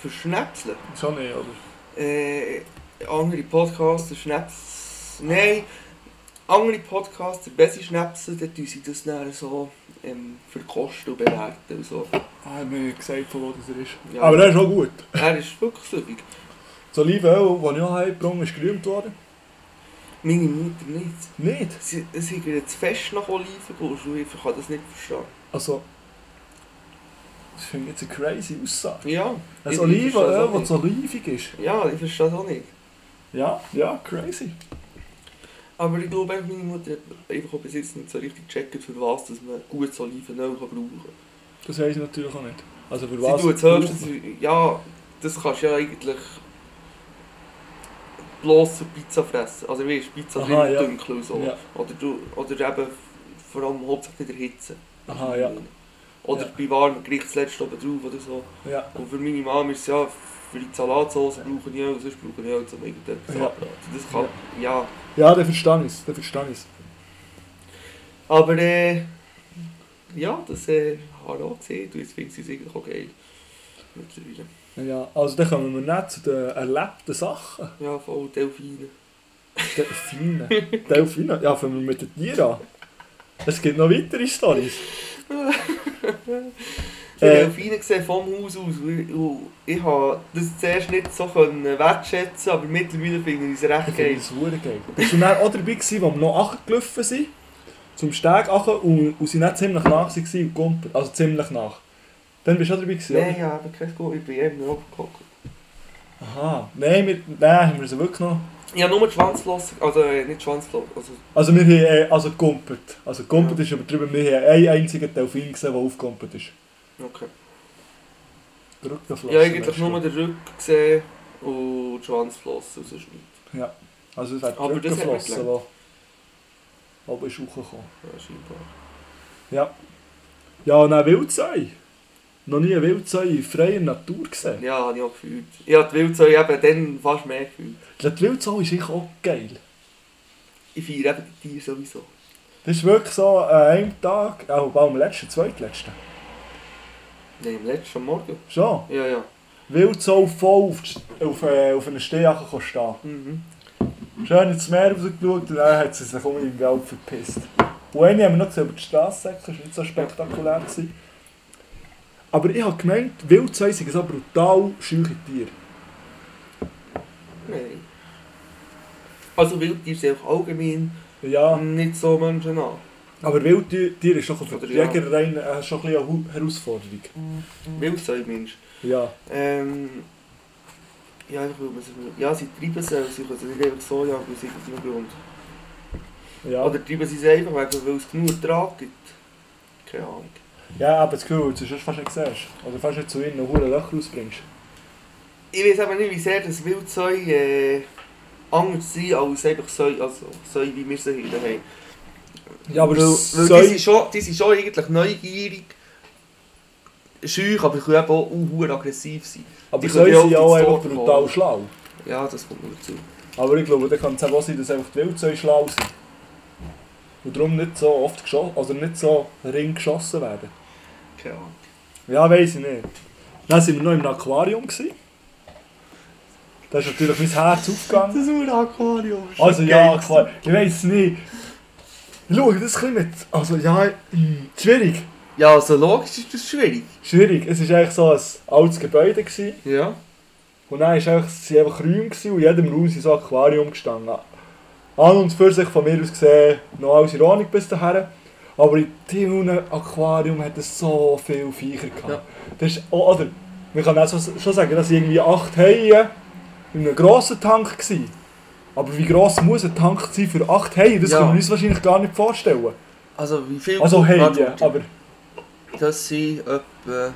Für Schnäpsle? Schon nicht, oder? Äh, andere Podcaster, Schnaps... Nein, andere Podcaster, besser Schnäpse, dann tun sie das dann so ähm, verkosten und bewerten und so. Ah, ich habe mir gesagt, von wo das er ist. Ja. Aber der ist auch gut. Er ist wirklich süffig. Das Olivenöl, das ich auch heimgebracht ist gerühmt worden. Meine Mutter nicht. Nicht. Sie, sie gehen jetzt fest nach Oliven gehst und ich kann das nicht verstehen. Also... Das finde ich jetzt eine crazy Aussage. Ja. Ein Olivenöl, das so olivig ist. Ja, ich verstehe das auch nicht. Ja, ja, crazy. Aber ich glaube, meine Mutter hat einfach auch bis jetzt nicht so richtig gecheckt, für was dass man gutes Olivenöl kann brauchen kann. Das weiß ich natürlich auch nicht. Also für Sie was? tut es höchstens, ja, das kannst du ja eigentlich bloß Pizza fressen. Also wie ist Pizza Aha, drin ja. dunkel und so. Ja. Oder, du, oder eben vor allem hauptsächlich nicht erhitzen. Aha, ja. Oder Ja. bei warmem Gericht zuletzt oben drauf oder so. Ja. Und für meine Mama ist es ja, für die Salatsauce brauche ich auch, sonst brauche ich auch zum irgendetwas Ja. anbraten. Das kann, ja. Ja, der verstehe ich der verstehe ich Aber äh, ja, das äh, habe ich auch gesehen. Und jetzt finde ich es eigentlich auch geil. Mittlerweile. Ja, also dann kommen wir nicht zu den erlebten Sachen. Ja, voll Delfine. Delfine. Delfine? Ja, fangen wir mit den Tieren an. Es gibt noch weitere Storys. Ich [LAUGHS] habe Äh. Delfine gesehen vom Haus aus. Ich habe das zuerst nicht so wertschätzen aber mittlerweile finde ich es Ich recht finde geil. das verdammt geil. Bist du dann auch dabei gewesen, als wir noch gelaufen sind? Zum Steg und, und sie nicht ziemlich nach waren und. Also ziemlich nach. Dann bist du auch dabei gewesen, Nein, ich habe kein Go, ich bin eben noch geguckt. Aha. Nein, wir, nein, haben wir sie wirklich noch... Ich habe nur die Schwanzflosse, also äh, nicht Schwanzflosse, also Also wir haben äh, also gegumpert. Also gegumpert ist übertrieben. Wir haben einen einzigen Delfin gesehen, der aufgegumpert ist. okay. Die Rückenflosse. Ich habe eigentlich nur den Rücken gesehen und die Schwanzflosse, sonst nicht. Also es wäre die Aber das hat mir Rückenflosse, gelangt. die oben ist hochgekommen. Ja, scheinbar. Ja. Ja, und dann Wildzeu. Noch nie eine Wildzeu in freier Natur gesehen. Ja, habe ich auch gefühlt. Ich habe die Wildzeu eben dann fast mehr gefühlt. Die Wildzeu ist eigentlich auch geil. Ich feiere eben die Tiere sowieso. Das ist wirklich so an einem Tag, auch am letzten, zweitletzten. Nein, am letzten Morgen. Schon. Ja, ja. Wildzeu voll auf, auf, äh, auf einer Stehjacke stehen. Mhm. Schön ins Meer rausgeschaut und dann hat sie sich um im Geld verpisst. Und eine haben wir noch gesehen über die Straße, das war nicht so spektakulär. Gewesen. Aber ich habe gemeint, Wildzeu sind so brutal scheuche Tiere. Nein. Also Wildtiere sind auch allgemein Ja, nicht so menschennah. aber Wildtier ist doch für die ja. Jäger rein, äh, schon ein eine Herausforderung. Wildzeu, Mensch. Ja. Ähm, ja, man sich... Ja, sie treiben sie, sie können sie nicht einfach so jagen, aus irgendeinem Grund. Ja, Oder treiben sie es einfach, weil es genug Ertrag gibt. Keine Ahnung. Ja aber das Gefühl, weil du es sonst fast nicht siehst. Oder fast nicht zu ihnen hohen Löcher rausbringst. Ich weiß aber nicht, wie sehr das Wildzeu äh, anders sind als einfach Säu, also Säu, wie wir sie hier haben. Ja, aber weil, Säu- weil die, sind schon, die sind schon eigentlich neugierig, scheu, aber können eben auch uh, aggressiv sein. Aber die ja sind ja auch einfach brutal schlau. Ja, das kommt noch dazu. Aber ich glaube, dann kann es auch sein, dass einfach die Wildzeu schlau sind. Und darum nicht so oft geschossen, also nicht so ring geschossen werden. Keine Ahnung. Ja, weiß ich nicht. Dann waren wir noch im Aquarium. Gewesen. Da ist natürlich mein Herz aufgegangen. Das ist ein Aquarium. ist Also ja. Aquarium. Ich weiß es nicht. Ich schaue das ein bisschen mit. Also ja, hm, schwierig. Ja, also logisch ist das schwierig. Schwierig. Es war eigentlich so ein altes Gebäude. Gewesen. Ja. Und dann war es einfach Räume gewesen, und in jedem Raum ist so ein Aquarium gestanden. An und für sich von mir aus gesehen noch alles in Ordnung bis dahin. Aber in diesem Aquarium hat es so viele Viecher gehabt. Ja. Das ist, oh, oder, man kann auch so, schon sagen, dass irgendwie acht Haie in einem grossen Tank waren. Aber wie gross muss ein Tank sein für acht Haie? Das Ja. können wir uns wahrscheinlich gar nicht vorstellen. Also wie viel... Also Haie, aber Das sind etwa...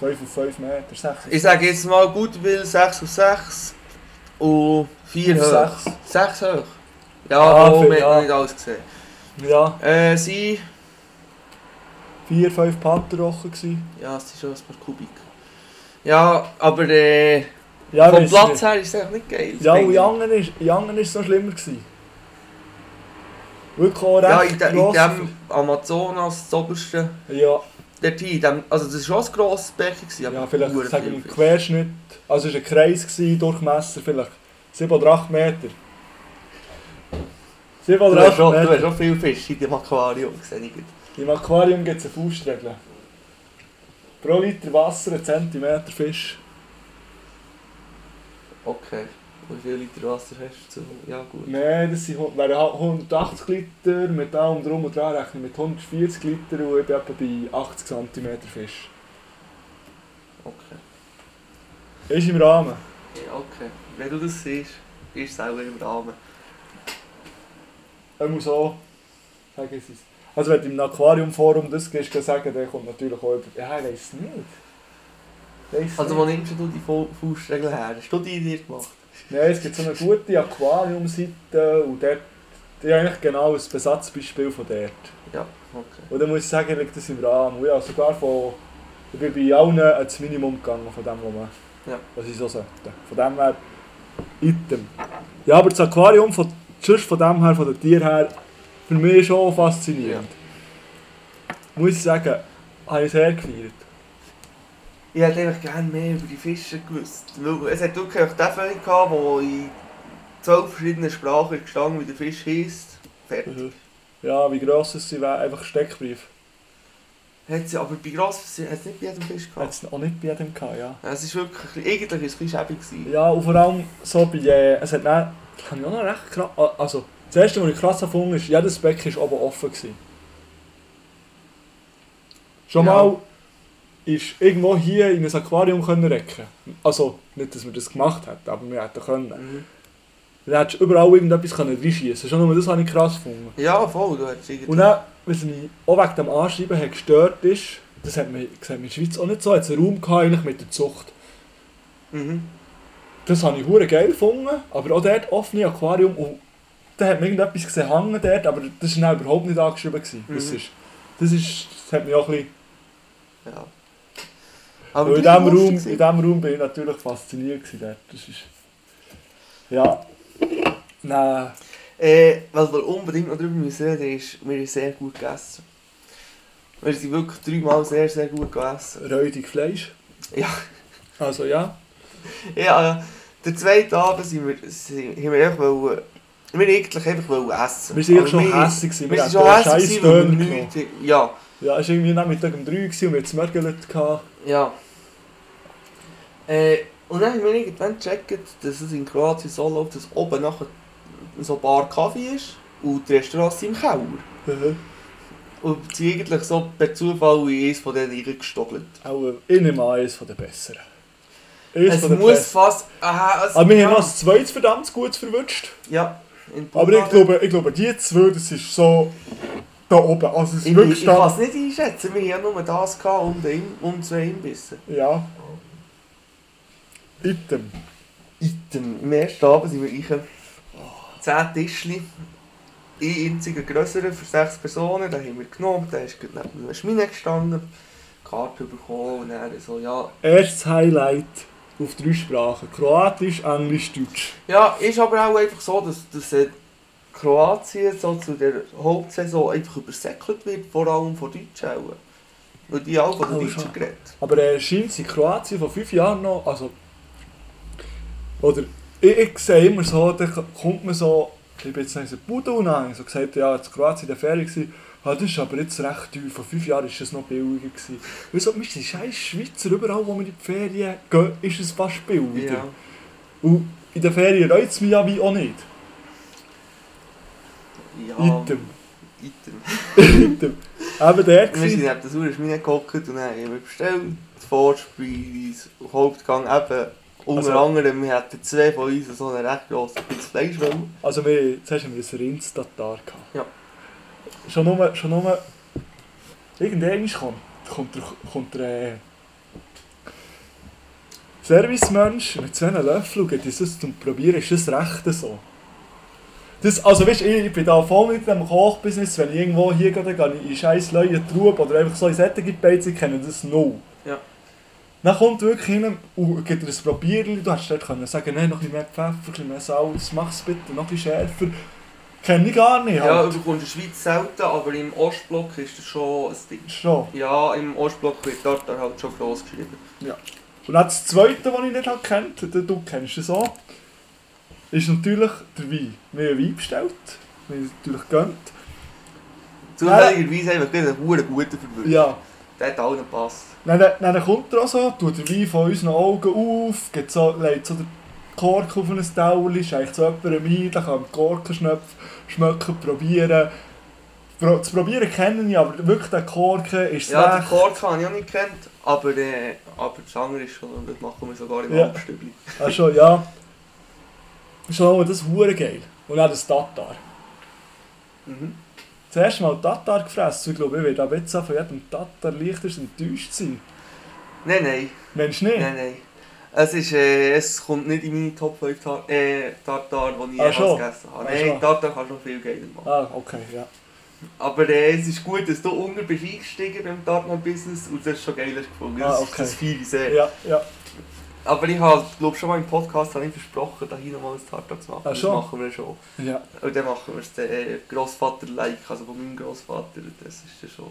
5 auf 5 Meter, 6 auf Ich sage jetzt mal gut will 6 auf 6 und 4 Auf hoch. sechs. 6 hoch. Ja, Ah, oh, für- wir ja. haben noch nicht alles gesehen. Ja, Äh, sie... 4, 5 Panterrochen gewesen. Ja, es sind schon ein paar Kubik. Ja, aber äh, Ja, vom Platz nicht. her ist es eigentlich nicht geil. Ja, und in anderen ist, in anderen ist es noch schlimmer gewesen. Wirklich auch recht Ja, in, de, in dem Amazonas, das oberste, Ja, dort hin, in dem, also das war schon ein grosses Becken, gewesen, ja vielleicht sagen wir im. Querschnitt. Also es war ein Kreis, gewesen, Durchmesser vielleicht 7 oder 8 Meter. 7 Du oder hast 8 schon, du hast schon viel Fisch in dem Aquarium, gut. Im Aquarium gibt es eine Faustregel. Pro Liter Wasser ein Zentimeter Fisch. Okay. Wie viel Liter Wasser hast du? Ja, gut. Nein, das sind, wären halt 180 Liter, mit allem drum und dran rechnen mit 140 Liter und ich bin etwa bei 80 cm Fisch. Okay. Ist im Rahmen. Ja, okay. Wenn du das siehst, ist es auch im Rahmen. Er muss auch sagen, es ist. Also wenn du im Aquariumforum das gehst, sagen, dann kommt natürlich auch über. Ja, ich weiß nicht. Weiss Also wo nimmst du die Faustregel her? Hast du die dir gemacht? Nein, es gibt so eine gute Aquariumseite und dort. Die ist eigentlich genau ein Besatzbeispiel von dort. Ja, okay. Und dann muss ich sagen, liegt das im Rahmen. Ja, sogar von. Ich bin bei allen ans Minimum gegangen von dem, was, man, Ja. was ich so sollte. Von dem her. Item. Ja, aber das Aquarium von, sonst von dem her, von den Tieren her, für mich schon faszinierend. Muss ich sagen, habe ich sehr gefeiert. Ich hätte eigentlich gerne mehr über die Fische gewusst. Es hat wirklich den Fall gehabt, wo in zwölf verschiedenen Sprachen gestanden, wie der Fisch heisst. Fertig. Ja, wie gross es sie wäre, einfach Steckbrief. Hat sie, aber bei Grossfisch hat es nicht bei jedem Fisch Hat gehabt. es auch nicht bei jedem gehabt, ja. Es ist wirklich, eigentlich ist es ein bisschen schäbig. Ja, und vor allem so bei, äh, es hat dann, das habe ich auch noch recht krass, also das erste, was ich krass gefunden ist, jedes Becken war oben offen. Gewesen. Schon Ja. mal ist irgendwo hier in ein Aquarium können recken. Also, nicht, dass wir das gemacht hätten, aber wir hätten können. Mhm. Dann hättest du überall irgendetwas reinschießen Schon nur das habe ich krass gefunden. Ja, voll, du hättest irgendwie... Und dann, was mich auch wegen dem Anschreiben hat gestört ist, das hat man, sieht man in der Schweiz auch nicht so, hat es einen Raum gehabt, eigentlich mit der Zucht. Mhm. Das habe ich hure geil gefunden, aber auch dort offene Aquarium und da hat man irgendetwas gesehen hängen dort, aber das war überhaupt nicht angeschrieben. Gewesen. Das, Mhm. ist, das, ist, das hat mich auch ein bisschen... Ja. Aber in diesem Raum, in diesem Raum bin ich natürlich fasziniert gewesen dort. Das ist... Ja... Nein... Äh, was wir unbedingt noch drüber müssen reden, ist, wir haben sehr gut gegessen. Wir sind wirklich dreimal sehr, sehr gut gegessen. Räudig Fleisch. Ja. Also ja. [LAUGHS] Ja, der zweite Abend sind wir, sind, haben wir einfach wollen, wir eigentlich einfach wollen essen. Wir waren eigentlich Aber schon hässig. gewesen. Wir sind schon scheiß gewesen. Ja, Ja, es war irgendwie Nachmittag um 3 Uhr gewesen und wir hatten Smörgelt. gehabt. ja. Äh, und dann haben wir irgendwann gecheckt, dass es in Kroatien so läuft, dass oben nachher so ein Bar Kaffee ist und die Restaurants sind im Keller. Mhm. Und sie eigentlich so per Zufall in eines von denen reingestogelt. Auch äh, ich nehme an, eines von den besseren. Es muss besten. fast... Aha, es, Aber wir ja. haben noch ein zweites verdammt gutes verwünscht. Ja, Aber ich glaube, ich glaube, die zwei, das ist so da oben. Also es ist Ich, wirklich ich kann es nicht einschätzen, wir haben nur das gehabt und, ein, und zwei Imbisse. Ja. Item. Item. Im ersten Abend sind wir reichen. 10 Tischli. Ein einziger grösserer für 6 Personen, den haben wir genommen, der ist gerade neben einer Schmine gestanden. Karte bekommen und dann so, ja. Erstes Highlight auf drei Sprachen. Kroatisch, Englisch, Deutsch. Ja, ist aber auch einfach so, dass, dass äh, Kroatien so zu der Hauptsaison einfach übersäckelt wird, vor allem von Deutschen auch. Weil die auch von den Oh, Deutschen geredet. Aber er scheint es in Kroatien vor fünf Jahren noch, also... Oder ich, ich sehe immer so, da kommt man so... Ich bin jetzt in dieser Bude und habe so gesagt, ja, jetzt Kroatien der Ferien gewesen. Ah, das ist aber jetzt recht teuer. Vor fünf Jahren war es noch billiger. Gewesen. Weil so, sind scheiß Schweizer, überall wo wir in die Ferien gehen, ist es fast billiger. Ja. Und in den Ferien reut es mich ja wie auch nicht. ja. Item. Item. [LAUGHS] Item. Eben der Wir sind gewesen. neben der Sauerschmiede gehockt und dann haben wir bestellt, Vorspeise, Hauptgang eben. Unter Also- anderem, wir hatten zwei von uns so eine recht grosse Pizza Fleisch. Also wir, zuerst haben wir ein Rindstatar gehabt. Ja. Schon nur, schon nur... Irgendwann kommt, kommt der, kommt der äh, Servicemensch mit zwei Löffeln und gibt uns zum Probieren. Ist das recht so? Das, also weißt, ich, ich bin da voll mit dem Kochbusiness, wenn ich irgendwo hier gehe, gehe ich in scheiß neue Trub oder einfach so in solche Beizen, ich kenne das null. Ja. Dann kommt wirklich hin und gibt dir ein Probierli, du hättest dort können sagen, nein, noch ein bisschen mehr Pfeffer, ein bisschen mehr Salz, mach's bitte, noch ein bisschen schärfer. Kenne ich gar nicht. Ja, halt. du bekommst in der Schweiz selten, aber im Ostblock ist das schon ein Ding. Schon. Ja, im Ostblock wird dort halt schon gross geschrieben. Und dann das zweite, das ich nicht halt kennt, den du kennst es auch, ist natürlich der Wein. Wir haben Wein bestellt, wir haben es natürlich gönnt. Zufälligerweise einfach gerade einen verdammt guten verwünscht. Ja. Der hat allen gepasst. Dann, dann, kommt er auch so, tut der Wein von unseren Augen auf, gibt so, legt so den Kork auf ein Tauel, scheicht so jemandem ein, dann kann man die Korken schnöpfen, schmecken, probieren. Pro, das Probieren kenne ich, aber wirklich der Korken ist Ja, den. Kork habe ich auch nicht gekannt, aber, äh, aber das andere ist schon, das machen wir sogar im Ja. Alpstübli. Ah, schon, ja. Schon das hure geil. Und dann das Tatar. Mhm. Zuerst mal Tatar gefressen. Ich glaube, ich werde aber jetzt auch von jedem Tatar leichtest enttäuscht sein. Nein, nein, Mensch nicht? nein, nein. Es, ist, äh, es kommt nicht in meine Top 5 Tar äh, Tartar, die ich Ah, schon? gegessen habe. Ah, Nein, schon. Tartar kann schon viel geiler machen. Ah, okay, ja. Aber äh, es ist gut, dass du unten bist eingestiegen beim Tartar-Business und das ist schon geiler gefunden. Ah, Das, okay. das feiere ich sehr. Ja, ja. Aber ich habe, glaube schon mal im Podcast habe ich versprochen, da hier nochmal ein Tartar zu machen. Ah, das schon? machen wir schon. ja. Und dann machen wir es äh, Grossvater-like, also von meinem Grossvater. Das ist dann schon...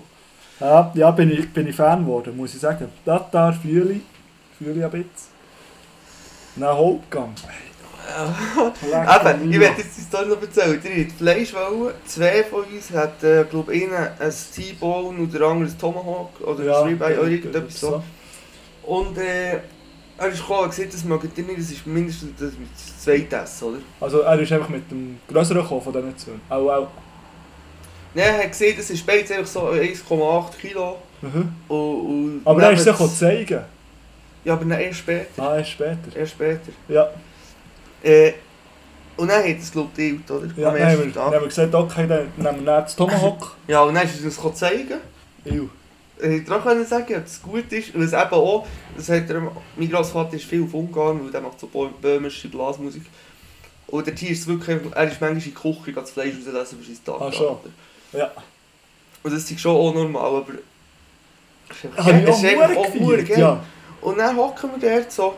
Ja, ja bin, ich, bin ich Fan geworden, muss ich sagen. Tatar fühle ich. Fühle ich ein bisschen. Dann Hauptgang. Eben, ich werde jetzt die Story noch erzählen. Die hat Fleisch wollen. Zwei von uns hat, äh, glaube ich, einen ein T-Bone und der andere ein Tomahawk oder Ja, ein Ribeye oder ja, irgendetwas so. Und äh, er ist gekommen und gesagt, das mögt ihr nicht, das ist mindestens das mit zwei Tessen, oder? Also er ist einfach mit dem größeren gekommen von diesen zwei. Auch, auch. Nein, er hat gesehen, das ist beides einfach so 1,8 Kilo. Mhm. Und, und Aber er ist neben's- auch zeigen. Ja, aber erst später. Ah, erst später. Erst später. Ja, Äh, und dann hat es, glaube ich, oder? ja Am dann, haben wir, Tag. dann haben wir gesagt, okay, dann nehmen wir das Tomahawk. [LAUGHS] Ja, und dann ist er uns gekommen zeigen. Ew. Ich hätte auch sagen, ob es gut ist. Und es eben auch, das hat er, mein Grossvater ist viel auf Ungarn, weil der macht so bö- böhmische Blasmusik. Und der Tier ist wirklich, er ist manchmal in die Küche, geht das Fleisch rauslassen für sein Tag. Ah, schon. Ja. Und das ist schon auch normal, aber... Es ist einfach- es auch ist einfach auch gefeiert, geil. ja. Und dann hocken wir dort so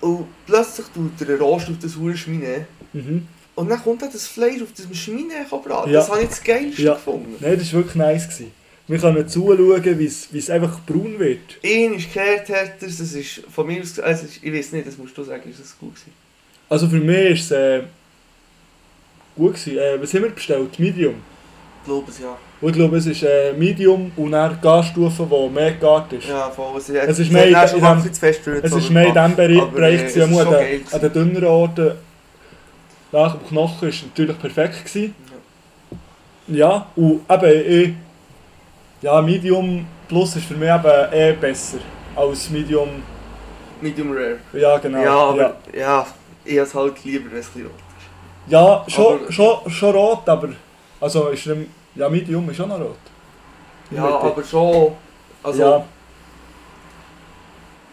und plötzlich tut er einen Rost auf das hure Schweine. Mhm. Und dann kommt dann das Fleisch auf das Schweine braten. Ja. Das habe ich das Geilste Ja. gefunden. Nein, das war wirklich nice. Gewesen. Wir können zuschauen, wie es wie es einfach braun wird. Ihn ist gekehrt, hat das ist von mir aus, also ich weiß nicht, das musst du sagen, ist das gut gewesen. Also für mich ist es äh, gut gewesen. Äh, was haben wir bestellt? Medium. Ich glaube es, ja. Und ich glaube, es ist Medium und dann Gasstufe, die mehr gegart ist. Ja, voll. Es, Es ist es mehr in in ein dem- fest Es ist mehr in diesem Bereich, es ist an, den, an den dünneren Orten. Nach dem Knochen war natürlich perfekt. Gewesen. Ja, und eben, ich, ja, Medium Plus ist für mich eben eh besser als Medium. Medium Rare. Ja, genau. ja, aber ja. ja. ich habe es halt lieber, wenn es ein bisschen rot ist. Ja, schon, Aber- schon, schon rot, aber. Also ist nicht, ja, Medium ist auch noch rot. Ja, Mitte. aber schon. Also, ja,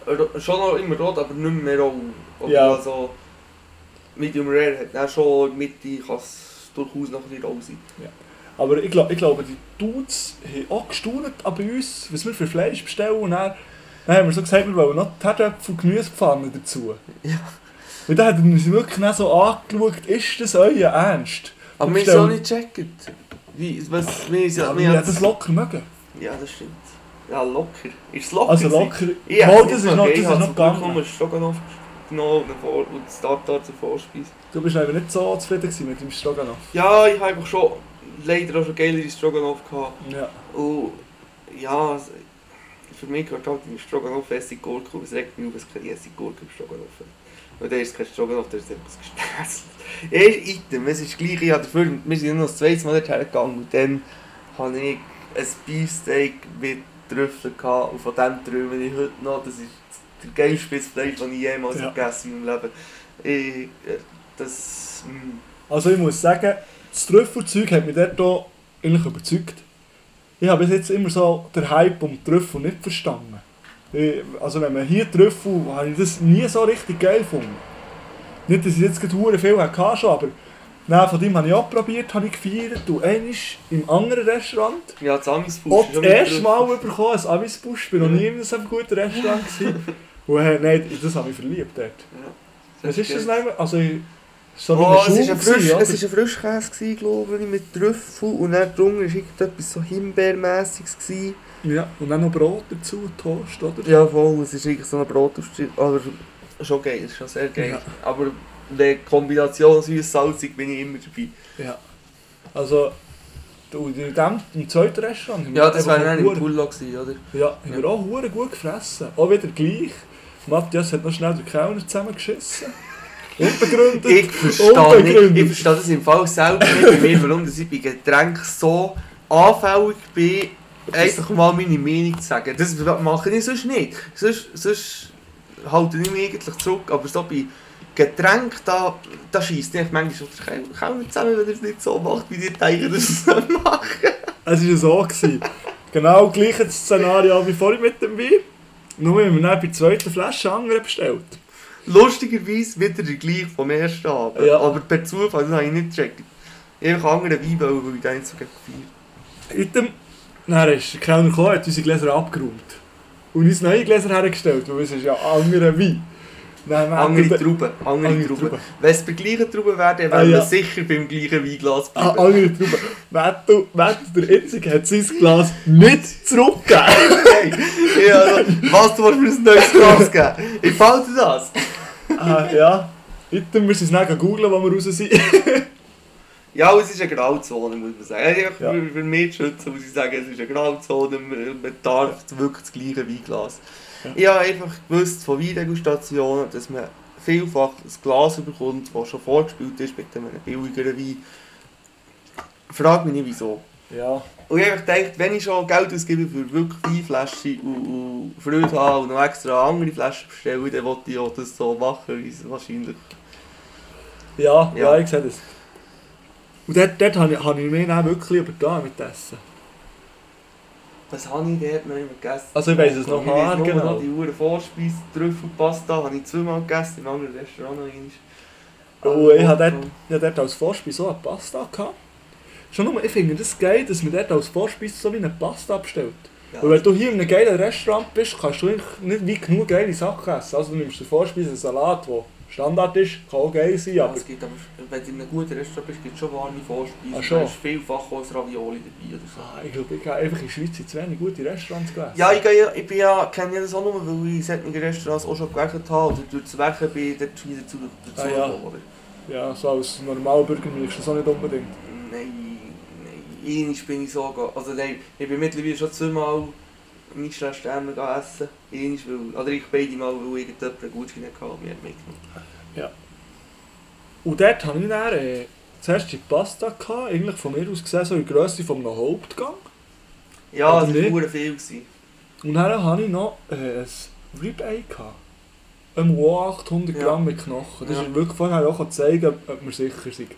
ro- schon noch immer rot, aber nicht mehr rau. Oder Ja. Also, Medium Rare hat dann schon Mitte kann es durchaus noch bisschen rau sein. aber ich, glaub, ich glaube, die Dudes haben auch gestaunt an uns, was wir für Fleisch bestellen. Und dann, dann haben wir so gesagt, wir wollen noch Herdöpfel und Gemüsepfanne dazu. Ja. Und dann hat er uns wirklich so angeschaut, ist das euer Ernst? Aber Wir wir haben es auch nicht gecheckt. Wie, was, wir, Ja, ja, wir hätten das locker mögen. Ja, das stimmt. Ja, locker. Ist es locker? Also locker. Ja, Mal, das ist noch, das ist noch gegangen. Ich Stroganoff genommen und das Tartar zur Vorspeise. Du bist aber nicht so zufrieden mit dem Stroganoff. Ja, ich habe einfach schon leider auch schon geilere Stroganoff gehabt. Ja. Und ja, für mich gehört halt in Stroganoff Essiggurke und es regt mich auf, es keine Essiggurke im Stroganoff. Weil der ist kein Stroganoff, der ist etwas gespäßelt. [LAUGHS] Erst Item, es ist gleich, ich habe dafür, wir sind noch das zweite Mal dorthin gegangen und dann habe ich ein Beefsteak mit Trüffeln gehabt und von dem träume ich heute noch. Das ist der geilste Fleisch, das ich jemals Ja. gegessen habe in meinem Leben. Ich, äh, das... mm. Also ich muss sagen, das Trüffelzeug hat mich dort eigentlich überzeugt. Ich habe bis jetzt immer so den Hype um Trüffel nicht verstanden. Ich, also wenn man hier Trüffel, habe ich das nie so richtig geil gefunden. Nicht, dass ich jetzt gerade viel hatte schon, aber nein, von dem habe ich auch probiert, habe ich gefeiert. Und einmal im anderen Restaurant, Ja, das Amisbusch. auch das erste. Mal bekommen, ein Amisbusch. Ich war noch nie in so einem guten Restaurant. Und äh, nein, in das habe ich verliebt dort. Was ist das denn? Also, so Oh, es war ein, Frisch, es ein Frischkäse, gewesen, glaube ich, mit Trüffel und dann drunter war irgendetwas so Himbeermässiges. gewesen. Ja, und dann noch Brot dazu, Toast, oder? Ja, voll, es ist eigentlich so ein Brotaufstrich, aber schon geil, es ist schon sehr geil. Ja. Aber die Kombination süß-salzig bin ich immer dabei. Ja. Also, du, in dem, im zweiten Restaurant Ja, das wäre dann im Pulla gewesen, oder? Ja, haben Ja. wir auch hure gut gefressen. Auch wieder gleich. Matthias hat noch schnell den Kellner zusammengeschissen. [LAUGHS] Unbegründet. Ich verstehe nicht, ich verstehe das im Fall selber nicht bei mir, warum dass ich bei Getränken so anfällig bin, einfach mal meine Meinung zu sagen. Das mache ich sonst nicht. Sonst, sonst halte ich mich eigentlich zurück, aber so bei Getränken, da, da schießt ich manchmal schon der Kellner Kellner zusammen, wenn er es nicht so macht, wie die denken, dass es soll machen Es war ja so. Gewesen. Genau gleiches Szenario wie vorhin mit dem Wein. Nur haben wir dann bei der zweiten Flasche andere bestellt. Lustigerweise wieder der gleiche vom ersten Abend, Ja. aber per Zufall, das habe ich nicht gecheckt. Ich habe anderen Wein, weil ich den nicht so gefeiert Item, dann der Kellner gekommen, hat unsere Gläser abgeräumt. Und uns neue Gläser hergestellt, weil es ist ja andere Wein. Haben wir Andere Trauben, andere andere Trauben. Trauben. Wenn es bei gleichen Trauben wäre, dann Ah, wären wir ja. sicher beim gleichen Weinglas Ah, bleiben. andere Trauben. Wettel, Wettel, der Itzig hat sein Glas nicht zurückgegeben. [LAUGHS] Hey, ja, also, was du mir ein neues Glas geben? Ich behalte das. ah, ja. Item, wir sind es nachher googeln, wo wir raus sind. [LAUGHS] Ja, es ist eine Grauzone, muss man sagen. Einfach Ja. für, für mich schützen, muss ich sagen, es ist eine Grauzone, man, man darf wirklich das gleiche Weinglas. Ja. Ich habe einfach gewusst von Weindegustationen, dass man vielfach ein Glas bekommt, das schon vorgespielt ist mit einem billigeren Wein. Frag mich nicht wieso. Ja. Und ich habe gedacht, wenn ich schon Geld ausgebe für wirklich Weinflaschen und, und Freude habe und noch extra andere Flaschen bestelle, dann wollte ich auch das so machen, wie es wahrscheinlich... Ja, ja, Ja. ich sehe das. Und dort, dort habe ich, habe ich mich dann wirklich übertan mit Essen. Was habe ich dort noch immer gegessen? Also ich weiss es noch haargenau. nur noch die Uhren Vorspeise, Trüffelpasta, habe ich zweimal gegessen, im anderen Restaurant noch einmal. Oh, ich habe dort, ich dort als Vorspeise so eine Pasta gehabt. Schon nur, ich finde das geil, dass man dort als Vorspeise so wie eine Pasta bestellt. Ja, Und wenn du hier in einem geilen Restaurant bist, kannst du nicht wie genug geile Sachen essen. Also du nimmst den Vorspeise einen Salat, der Standard ist, kann auch geil sein, ja, aber... es gibt aber, wenn du in einem guten Restaurant bist, gibt es schon warme Vorspeise. Ach schon. Da ist vielfach auch ein Ravioli dabei oder so. Ah, Ich glaube, ich gehe einfach in der Schweiz zu wenig gute Restaurants gegessen. Ja, ich, gehe ich bin ja, kenne ja das auch nur, weil ich in solchen Restaurants auch schon gewerkt habe oder durch das Werken bin, dort wieder dazu, dazu Ah, ja. gekommen, oder? Ja, so als Normalbürger möchtest du das auch nicht unbedingt. Nein, nein, einmal bin ich so gegangen. Also nein, ich bin mittlerweile schon zweimal Michelin Sterne essen. Einmal, weil, oder ich beide Mal, weil irgendjemand einen Gutschein hatte und hat mitgenommen. Und dort hatte ich dann äh, zuerst die Pasta, gehabt, eigentlich von mir aus gesehen so in der Grösse von einem Hauptgang. Ja, es war verdammt viel. Gewesen. Und dann hatte ich noch äh, ein Ribeye. gehabt. Ein Wo 800 Ja. Gramm mit Knochen. Das Ja. ist wirklich vorher auch zeigen, ob wir sicher sind.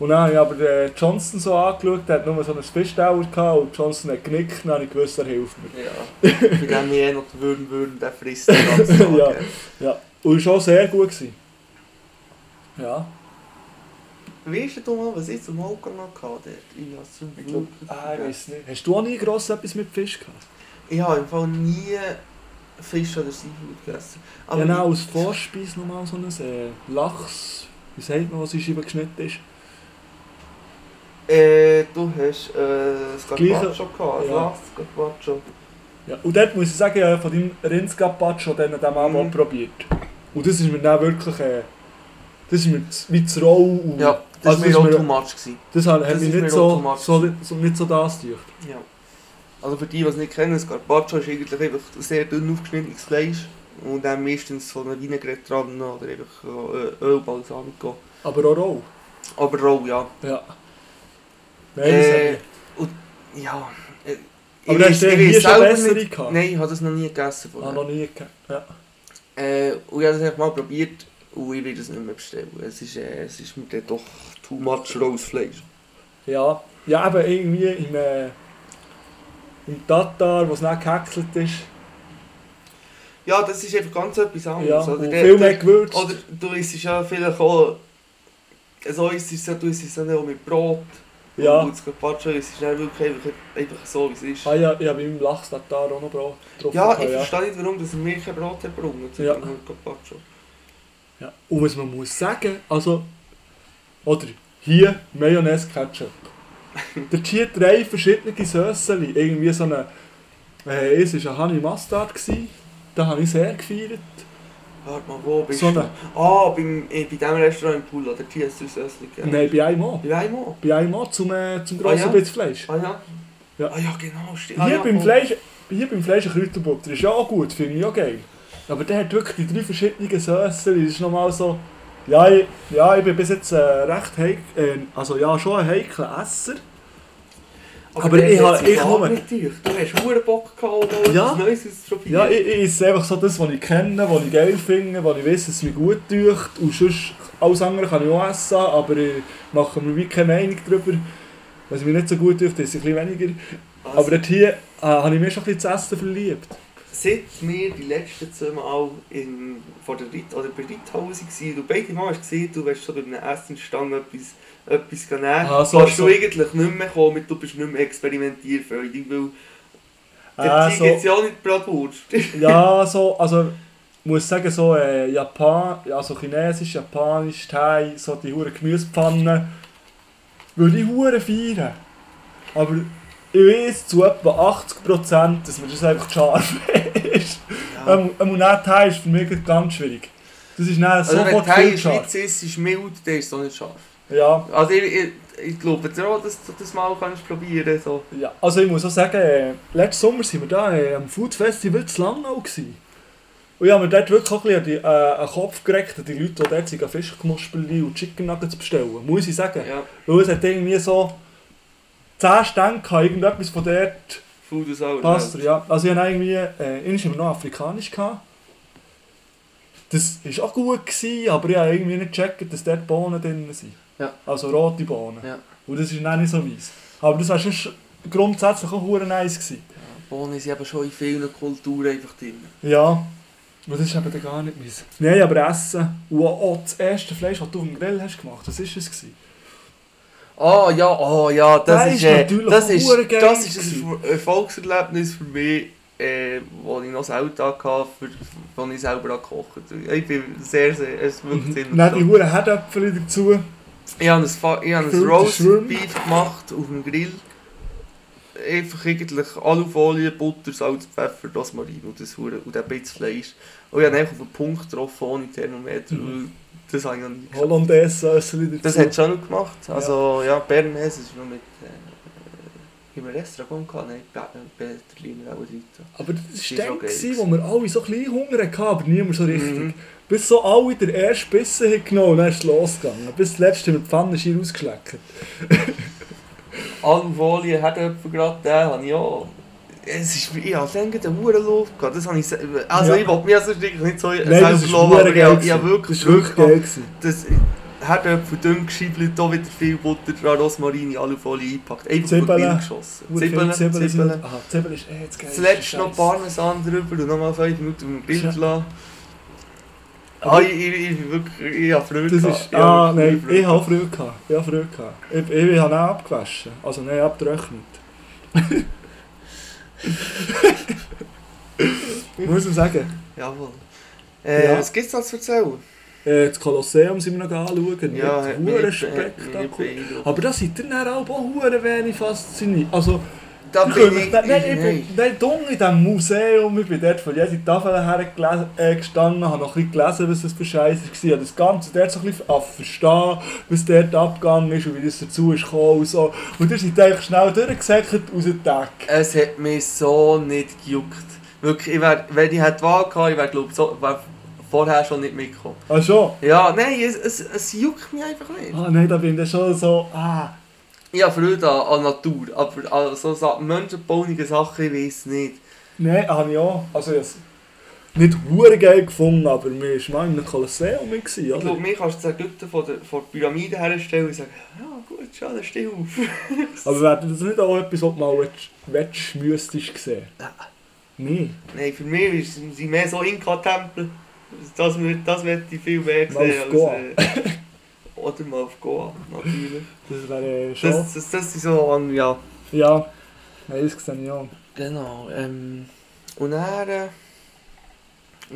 Und dann habe ich aber den Johnson so angeschaut, der hat nur so einen Fischdauer gehabt und Johnson hat genickt, dann habe ich gewusst, er hilft mir. Ja. Bei dem ich eh noch die Würden würden, der frisst den ganzen [LAUGHS] Tag. Ja. Ja, und war schon sehr gut. Gewesen. Ja. Weißt du mal, was ich zum Hauptgang noch dort? Ich habe es zum Ich glaub, ah, ich weiss nicht. Hast du auch nie gross etwas mit Fisch gehabt? Ich habe im Fall nie Fisch oder Seafood gegessen. Aber ja, als Vorspeise nochmal so ein äh, Lachs, wie sagt man, was in Scheiben geschnitten ist? Äh, du hast äh, Carpaccio gehabt, Ja. ja. Carpaccio. Ja, und dort muss ich sagen, ich habe von deinem Rindsgapaccio dann an dem Abend Mhm. probiert. Und das ist mir dann wirklich, äh, das ist mir wie zu roh. Und Ja, das Also war mir auch too much. Gewesen. Das hat, das hat mich nicht so, so, so, nicht so das gedacht. Ja. Also für die, die es nicht kennen, das Carpaccio ist eigentlich einfach sehr dünn aufgeschnittenes Fleisch. Und dann meistens so eine Vinaigrette dran oder einfach äh, Öl, Balsamico. Aber auch roh. Aber roh, ja. Ja. Nein, Äh, und ja, äh, Aber Ich du hast weiss schon bessere nicht- gehabt? Nein, ich habe das noch nie gegessen Ah, noch nie gehabt. Ja. Äh, und ich habe das einfach mal probiert und ich will das nicht mehr bestellen. Es ist, äh, es ist mir dann doch too much rohes Fleisch. Ja, ja eben irgendwie im, äh, im Tatar, wo es nicht gehäckselt ist. Ja, das ist einfach ganz etwas anderes. Ja, oder? Der- viel mehr gewürzt. Oder du isst es ja vielleicht auch... So isst es ja, du isst es ja nicht auch mit Brot. Ja. Und Carpaccio isst es dann wirklich einfach, so, wie es ist. Ah ja, ich habe im Lachs-Tatar auch noch Brot drauf Ja, ich verstehe nicht, warum das mir kein Brot hat gebrungen Ja. zum Carpaccio. Ja. Und was man muss sagen, also, oder hier Mayonnaise Ketchup. da hat hier drei verschiedene Sössen. Irgendwie so eine, äh, es war ein Honey Mustard, da habe ich sehr gefeiert. Warte mal, wo bist So du? Ah, beim, äh, bei dem Restaurant im Pool, oder? Du Sössli gegeben. Nein, bei einem auch. Bei wem auch? Bei einem auch zum, äh, zum Ah, grossen ja? bisschen Fleisch. Ah ja? Ja. Ah ja, genau, stimmt. Hier ah, beim. Fleisch, hier beim Fleisch ein Kräuterbutter ist ja auch gut, finde ich auch geil. Aber der hat wirklich die drei verschiedenen Sössen, das ist nochmal so... Ja ich, ja, ich bin bis jetzt äh, recht heik, äh, also ja, schon ein heikler Esser. Aber der ich hat ha- sich ich komme- nicht durch. Du hast verdammt Bock gehabt, mal Ja. Neues auszuprobieren. Ja, ich, ich esse einfach so das, was ich kenne, was ich geil finde, was ich weiß, dass es mir gut tut. Und sonst, alles andere kann ich auch essen, aber ich mache mir wie keine Meinung darüber. Was mir nicht so gut tut, ist ein bisschen weniger. Also, Aber dort hier äh, habe ich mich schon ein bisschen zu essen verliebt. seit wir die letzten zwei Mal in, vor der Ritt, oder bei Ritthausen waren, du beide Mal hast gesehen, du willst so bei einem Essensstand etwas, etwas nehmen, Ah, so- kannst so- du eigentlich nicht mehr kommen, du bist nicht mehr experimentierfreudig, weil Äh, der so, Tiger ist ja auch nicht Bratwurst. [LAUGHS] ja, so, also ich muss sagen, so äh, Japan, also Chinesisch, Japanisch, Thai, so die hure Gemüsepfannen, würde ich hure feiern. Aber ich weiß zu etwa 80%, dass mir das einfach scharf [LAUGHS] ist. Ja. Ähm, ähm, und Thai ist für mich ganz schwierig. Das ist dann Also wenn Thai der ist, ist mild, dann ist es auch nicht scharf. Ja, Also ich, ich, ich glaube auch, dass du das mal kannst probieren so. ja, also ich muss auch sagen, äh, letzten Sommer waren wir da äh, am Food Festival zu Langnau. Gewesen. Und ich habe mir dort wirklich auch ein bisschen äh, den Kopf geregt, die Leute, die dort sind, Fischknusperli und Chicken Nuggets bestellen. Muss ich sagen. Ja, Weil es hat irgendwie so 10 Stände gehabt, irgendetwas von dort Food und Sauer. passt. Ja. Also ich habe irgendwie, äh, wir noch afrikanisch gehabt. Das war auch gut, gewesen, aber ich habe irgendwie nicht gecheckt, dass dort Bohnen drin sind. Ja. Also rote Bohnen. Ja. Und das ist dann nicht so weiss. Aber das war schon grundsätzlich auch hure nice. Gewesen. Bohnen sind eben schon in vielen Kulturen einfach drin. Ja. Und das ist eben dann gar nicht meins. Nein, aber Essen. Und auch das erste Fleisch, das du auf dem Grill hast gemacht, was war es? Gewesen? Ah ja, oh ja, das Der ist, ist äh, natürlich das ist, das ist ein Erfolgserlebnis für mich, äh, wo ich noch das Alltag hatte, für, wo ich selber gekocht habe. Ich bin sehr, sehr, es ist wirklich ziemlich Dann die stolz. hure Herdäpfel dazu. Ich habe ein, Fa- ich habe ein Roast. Beef gemacht auf dem Grill. Einfach eigentlich Alufolie, Butter, Salz, Pfeffer, Rosmarin und, das hure- und ein bisschen Fleisch. Und ich habe einfach auf den Punkt getroffen, ohne Thermometer, Mhm. das habe ich noch nie geschafft. Hollandaise-Sössli dazu. Das hat schon noch gemacht. Also ja, Bernese ist noch mit... Äh, im Restaurant gehabt, nein, Be- Berliner auch drin. Aber das Das ist war gewesen. wo wir alle so ein bisschen Hunger hatten, aber niemand so richtig. Mhm. Bis so alle den ersten Bissen haben genommen und dann ist es losgegangen. Bis zuletzt haben wir die Pfanne schier ausgeschleckt. Alufolie, [LAUGHS] Herdöpfel gerade, den habe ich auch. Es ist, ich habe gerade einen Hurenlauf gehabt. Das habe ich, also Ja. ich wollte also wirklich nicht so Nein, selber das ist loben, aber ich, habe- ich habe gewesen. wirklich das war wirklich geil. das Herdöpfel dünn geschiebelt, da wieder viel Butter dran, Rosmarin, Alufolie eingepackt. Einfach Zwiebeln. den geschossen. Zwiebeln, Zwiebeln. Aha, Zwiebeln ist eh das geil. Zuletzt noch Parmesan drüber und nochmal 5 Minuten auf dem Grill Ja. Ah, ich, ich, ich, wirklich, ich habe Freude Das gehabt. ist, ah, nein, Freude ich habe Freude gehabt. Ich habe Freude gehabt. Ich, ich, ich habe auch abgewaschen. Also nein, abgetrocknet. [LAUGHS] Muss man sagen. Jawohl. Äh, Ja. Was gibt es da zu erzählen? Äh, das Kolosseum sind wir noch anschauen. Ja, Ja, hat mich hure nicht- hat mich nicht Spektakel. Aber da seid ihr dann auch hure wenig fasziniert. Also, Da ich, bin ich... nein, ich bin nein, dumm in diesem Museum. Ich bin dort von jeder Tafel her äh, gestanden, habe noch ein bisschen gelesen, was das für Scheiße war. Ich habe das Ganze dort so ein bisschen an verstehen, was dort abgegangen ist und wie das dazu ist gekommen und so. Und ihr seid eigentlich schnell durchgesäckert aus dem Tag. Es hat mich so nicht gejuckt. Wirklich, ich wär, wenn ich hätte Wahl gehabt, ich wäre glaube so, wär vorher schon nicht mitgekommen. Ach schon? Ja, nein, es, es, es juckt mich einfach nicht. Ah nein, da bin ich schon so, ah. Ich habe Freude an, an Natur, aber an so Sa- menschenbauliche Sachen, ich weiß nicht. Nein, habe ich auch. Also, ich nicht hure geil gefunden, aber mir war mal einem Kolosseum, Ich glaube, mir kannst du das Ägypten von der, von der Pyramide herstellen und sagen, ja gut, schau, dann steh auf. [LAUGHS] Aber wäre das nicht auch etwas, was du mal willst- willst, müsstest sehen? Nein. Nein. Nein, für mich sind sie mehr so Inka-Tempel. Das, das möchte ich viel mehr sehen. Goa. äh, oder mal auf Goa, natürlich. Das wäre schon... Das, das, das ist so an, ja. Ja. Ich auch. Genau, ähm, und dann, äh,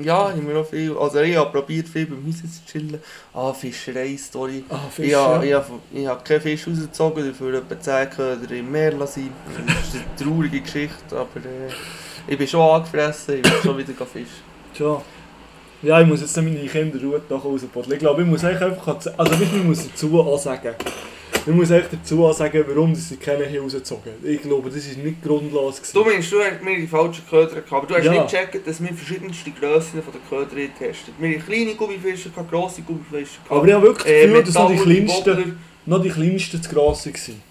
ja, ich habe noch viel, also ich habe probiert viel beim Haus zu chillen. Ah, Fischerei-Story. Ah, Fisch, Ich habe, ich, ja. habe, ich habe keinen Fisch rausgezogen, dafür etwa 10 Köder im Meer lassen. Das ist eine traurige Geschichte, aber äh, ich bin schon angefressen, ich will schon wieder fischen. Schon. Ja, ich muss jetzt meine Kinder Ruhe rausbuddeln. Ich glaube, ich muss einfach... Also, du, ich muss dazu auch sagen... Ich muss echt dazu auch sagen, warum sie keine hier rausgezogen Ich glaube, das ist nicht grundlos. Du Gewesen. meinst, du hast mir die falschen Köder gehabt, aber du hast Ja. nicht gecheckt, dass wir verschiedenste Grössen von den Ködern getestet haben. Wir haben kleine Gummifische, gehabt, grosse Gummifische. gehabt, Aber ich habe wirklich das äh, Gefühl, dass noch die kleinsten... Wobbler. noch die kleinsten zu gross waren.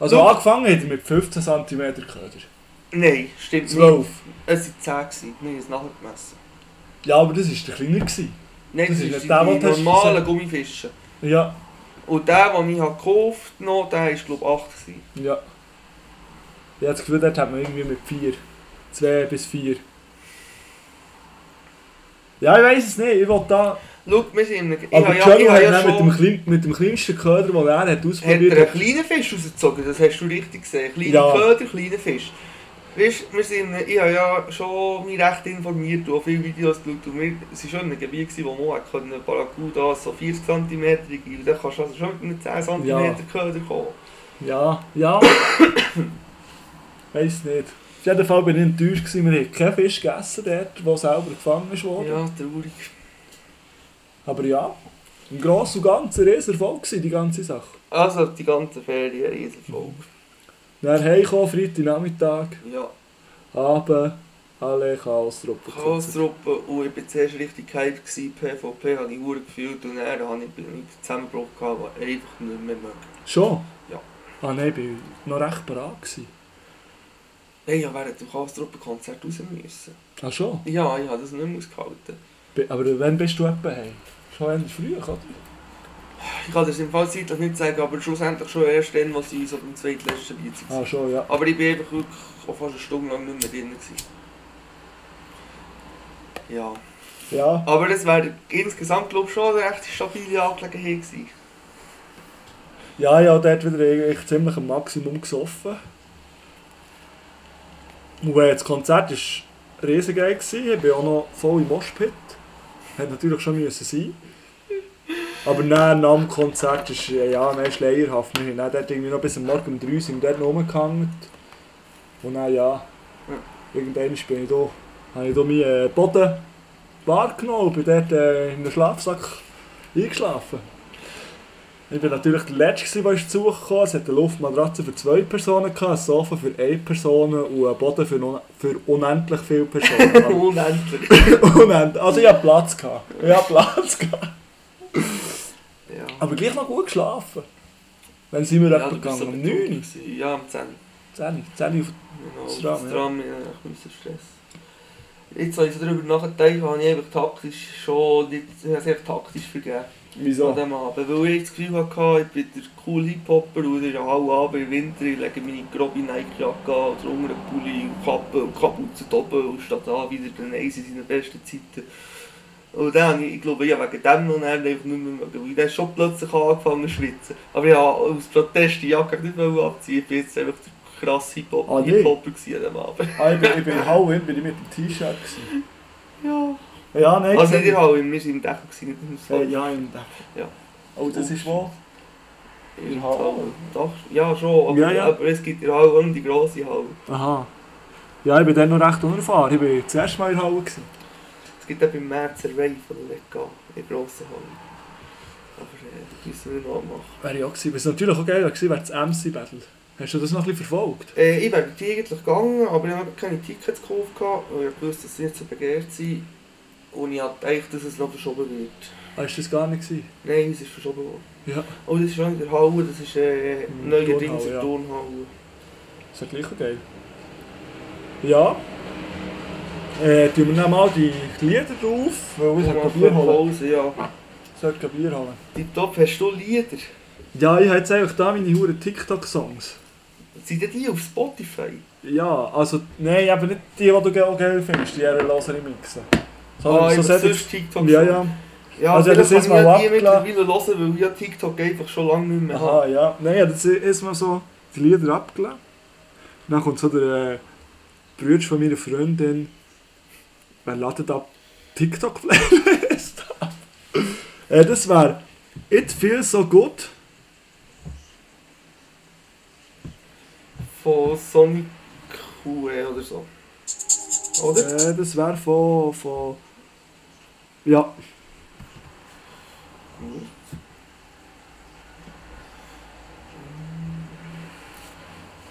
Also Schau. angefangen hat mit 15 cm Köder. Nein, stimmt 12. nicht. Es waren 10, gewesen. wir haben es nachher gemessen. Ja, aber das war der kleiner. Gewesen. Nein, Das das, ist die, der, die normalen. Gummifische. Ja, Und der, den ich habe gekauft habe, der war glaube ich 8. gewesen. ja. Ich habe das Gefühl, dort hat man irgendwie mit 4. 2 bis 4. Ja, ich weiß es nicht. Ich will da... Schau, wir sind in einem... Aber ja, habe hat ja mit, dem mit dem kleinsten Köder, den er hat Hat er ausprobiert einen kleinen Fisch rausgezogen? Das hast du richtig gesehen. Kleine Ja. Köder, kleiner Fisch. Weißt, wir sind, ich habe ja schon mich recht informiert und viele Videos geschaut. Und wir, es war schon in einem Gebiet, gewesen, wo man konnte Barracuda so 40 cm geben. Und dann kannst du also schon mit einem 10 cm Ja. Köder kommen. Ja, ja. [COUGHS] weiß nicht. Auf jeden Fall bin ich enttäuscht, gewesen. wir haben keinen Fisch gegessen dort, der selber gefangen wurde. Ja, traurig. Aber ja, im Großen und Ganzen ein Riesenerfolg gewesen, die ganze Sache. Also die ganze Ferien, eine Riesenfolge. Dann heimgekommen, Freitagnachmittag, Ja, Abend, alle Chaos-Truppen. Chaos-Truppe und ich war zuerst richtig gewesen. PvP habe ich verdammt gefühlt und dann habe ich einen Zusammenbruch gehabt, der einfach nicht mehr möglich Schon? Ja. Ah nein, ich war noch recht bereit. Gewesen. Hey, ich während dem Chaos-Truppen-Konzert raus müssen. Ah schon? Ja, ich habe das nicht mehr ausgehalten. Aber wann bist du etwa heim? Schon früh, oder? Ich kann das im Fall zeitlich nicht sagen, aber schlussendlich schon erst dann, als ich so beim zweitletzten Lied war. Ah schon, ja. Aber ich bin einfach wirklich auch fast eine Stunde lang nicht mehr drin. Gewesen. Ja. Ja, Aber das wäre insgesamt glaube ich schon eine recht stabile Angelegenheit gewesen. ja, ja, dort wieder eigentlich ziemlich am Maximum gesoffen. Und äh, das Konzert war riesig geil. gewesen. Ich bin auch noch voll im Moshpit. Hätte natürlich schon müssen sein Aber dann, nach dem Konzert ist ja, mehr schleierhaft. Wir haben dort irgendwie noch bis am Morgen um 3 Uhr sind wir dort rumgehangen. Und dann ja, irgendwann bin ich da, habe ich da meinen äh, Boden wahrgenommen und bin dort äh, in einem Schlafsack eingeschlafen. Ich war natürlich der Letzte, der ist zugekommen. Es hatte eine Luftmatratze für zwei Personen, ein Sofa für eine Person und einen Boden für, un für unendlich viele Personen. [LAUGHS] Unendlich. [LAUGHS] Unendlich. Also ich hatte Platz. Gehabt. Ich hatte Platz. Gehabt. Ja. Aber gleich noch gut geschlafen. Dann sind wir ja, etwa gegangen so um betrunken 9 Uhr. Ja, um 10 Uhr. 10 Uhr. 10 Uhr. Genau, Das das Tram, ja. Ja, ich muss Stress. Jetzt, als ich darüber nachgedacht habe, ich einfach taktisch schon nicht, ich habe es einfach taktisch vergeben. An Wieso? dem Abend. Weil ich das Gefühl hatte, ich bin der cool Hip-Hopper und in der Halle Abend im Winter, ich lege meine grobe Nike-Jacke an, drunter einen Pulli und Kappe und Kapuze oben und stehe da wieder den Eis in seinen besten Zeiten. Und dann, habe ich ich glaube, ich habe wegen dem noch dann einfach nicht mehr weil ich dann schon plötzlich angefangen zu schwitzen. Aber habe aus Protest die Jacke nicht mehr abziehen, ich bin jetzt einfach der krasse Ah. Hip-Hopper gewesen an dem Abend. Ah, ich bin, ich bin in Halloween bin ich mit dem T-Shirt. gewesen. Ja. Ja, nein. Also nicht in Halle, wir waren im Dach, gewesen, nicht im Hey, ja, in der. Ja. Oh, das ist wo? In Halle? Doch, ja schon, aber, Ja, ja. aber es gibt in Halle auch die grosse Halle. Aha. Ja, ich bin dann noch recht unerfahren. Ich war das erste Mal in Halle. Gewesen. Es gibt auch beim März eine Rave der Lega, in der grossen Halle. Aber äh, das müssen wir noch machen. Wäre ich auch gewesen. Was natürlich auch geil gewesen wäre das MC-Battle. Hast du das noch ein bisschen verfolgt? Äh, ich wäre die eigentlich gegangen, aber ich habe keine Tickets gekauft, weil ich wusste, dass sie nicht so begehrt sind. Und ich hatte gedacht, dass es noch verschoben wird. Ah, ist das gar nicht gewesen? Nein, es ist verschoben worden. Ja. Oh, das ist schon in der Halle, das ist äh, neuerdings in der ja. Turnhalle. Ist ja gleich geil. Ja. Äh, tun wir dann mal die Lieder drauf, weil ich Mal sollte für Bier holen. Pause, ja. Ich sollte Bier holen. Tipptopp, hast du Lieder? Ja, ich habe jetzt eigentlich da meine huren TikTok-Songs. Sind denn die auf Spotify? Ja, also, nein, aber nicht die, die du auch geil findest, die Ehrenloser Mixen. So, ah, so sonst TikTok. Ja, ja. Ja, Also, das ist mal ja die mittlerweile hören, weil ich ja TikTok einfach schon lange nicht mehr habe. Aha, ja. Nein, ja, das ist mal so die Lieder abgelegt. Dann kommt so der äh, Bruder von meiner Freundin, wer ladet ab TikTok-Playlist ab. äh, das wäre It Feels So Good. Von Sonic QE oder so. Oder? Äh, das wäre von, von... Ja,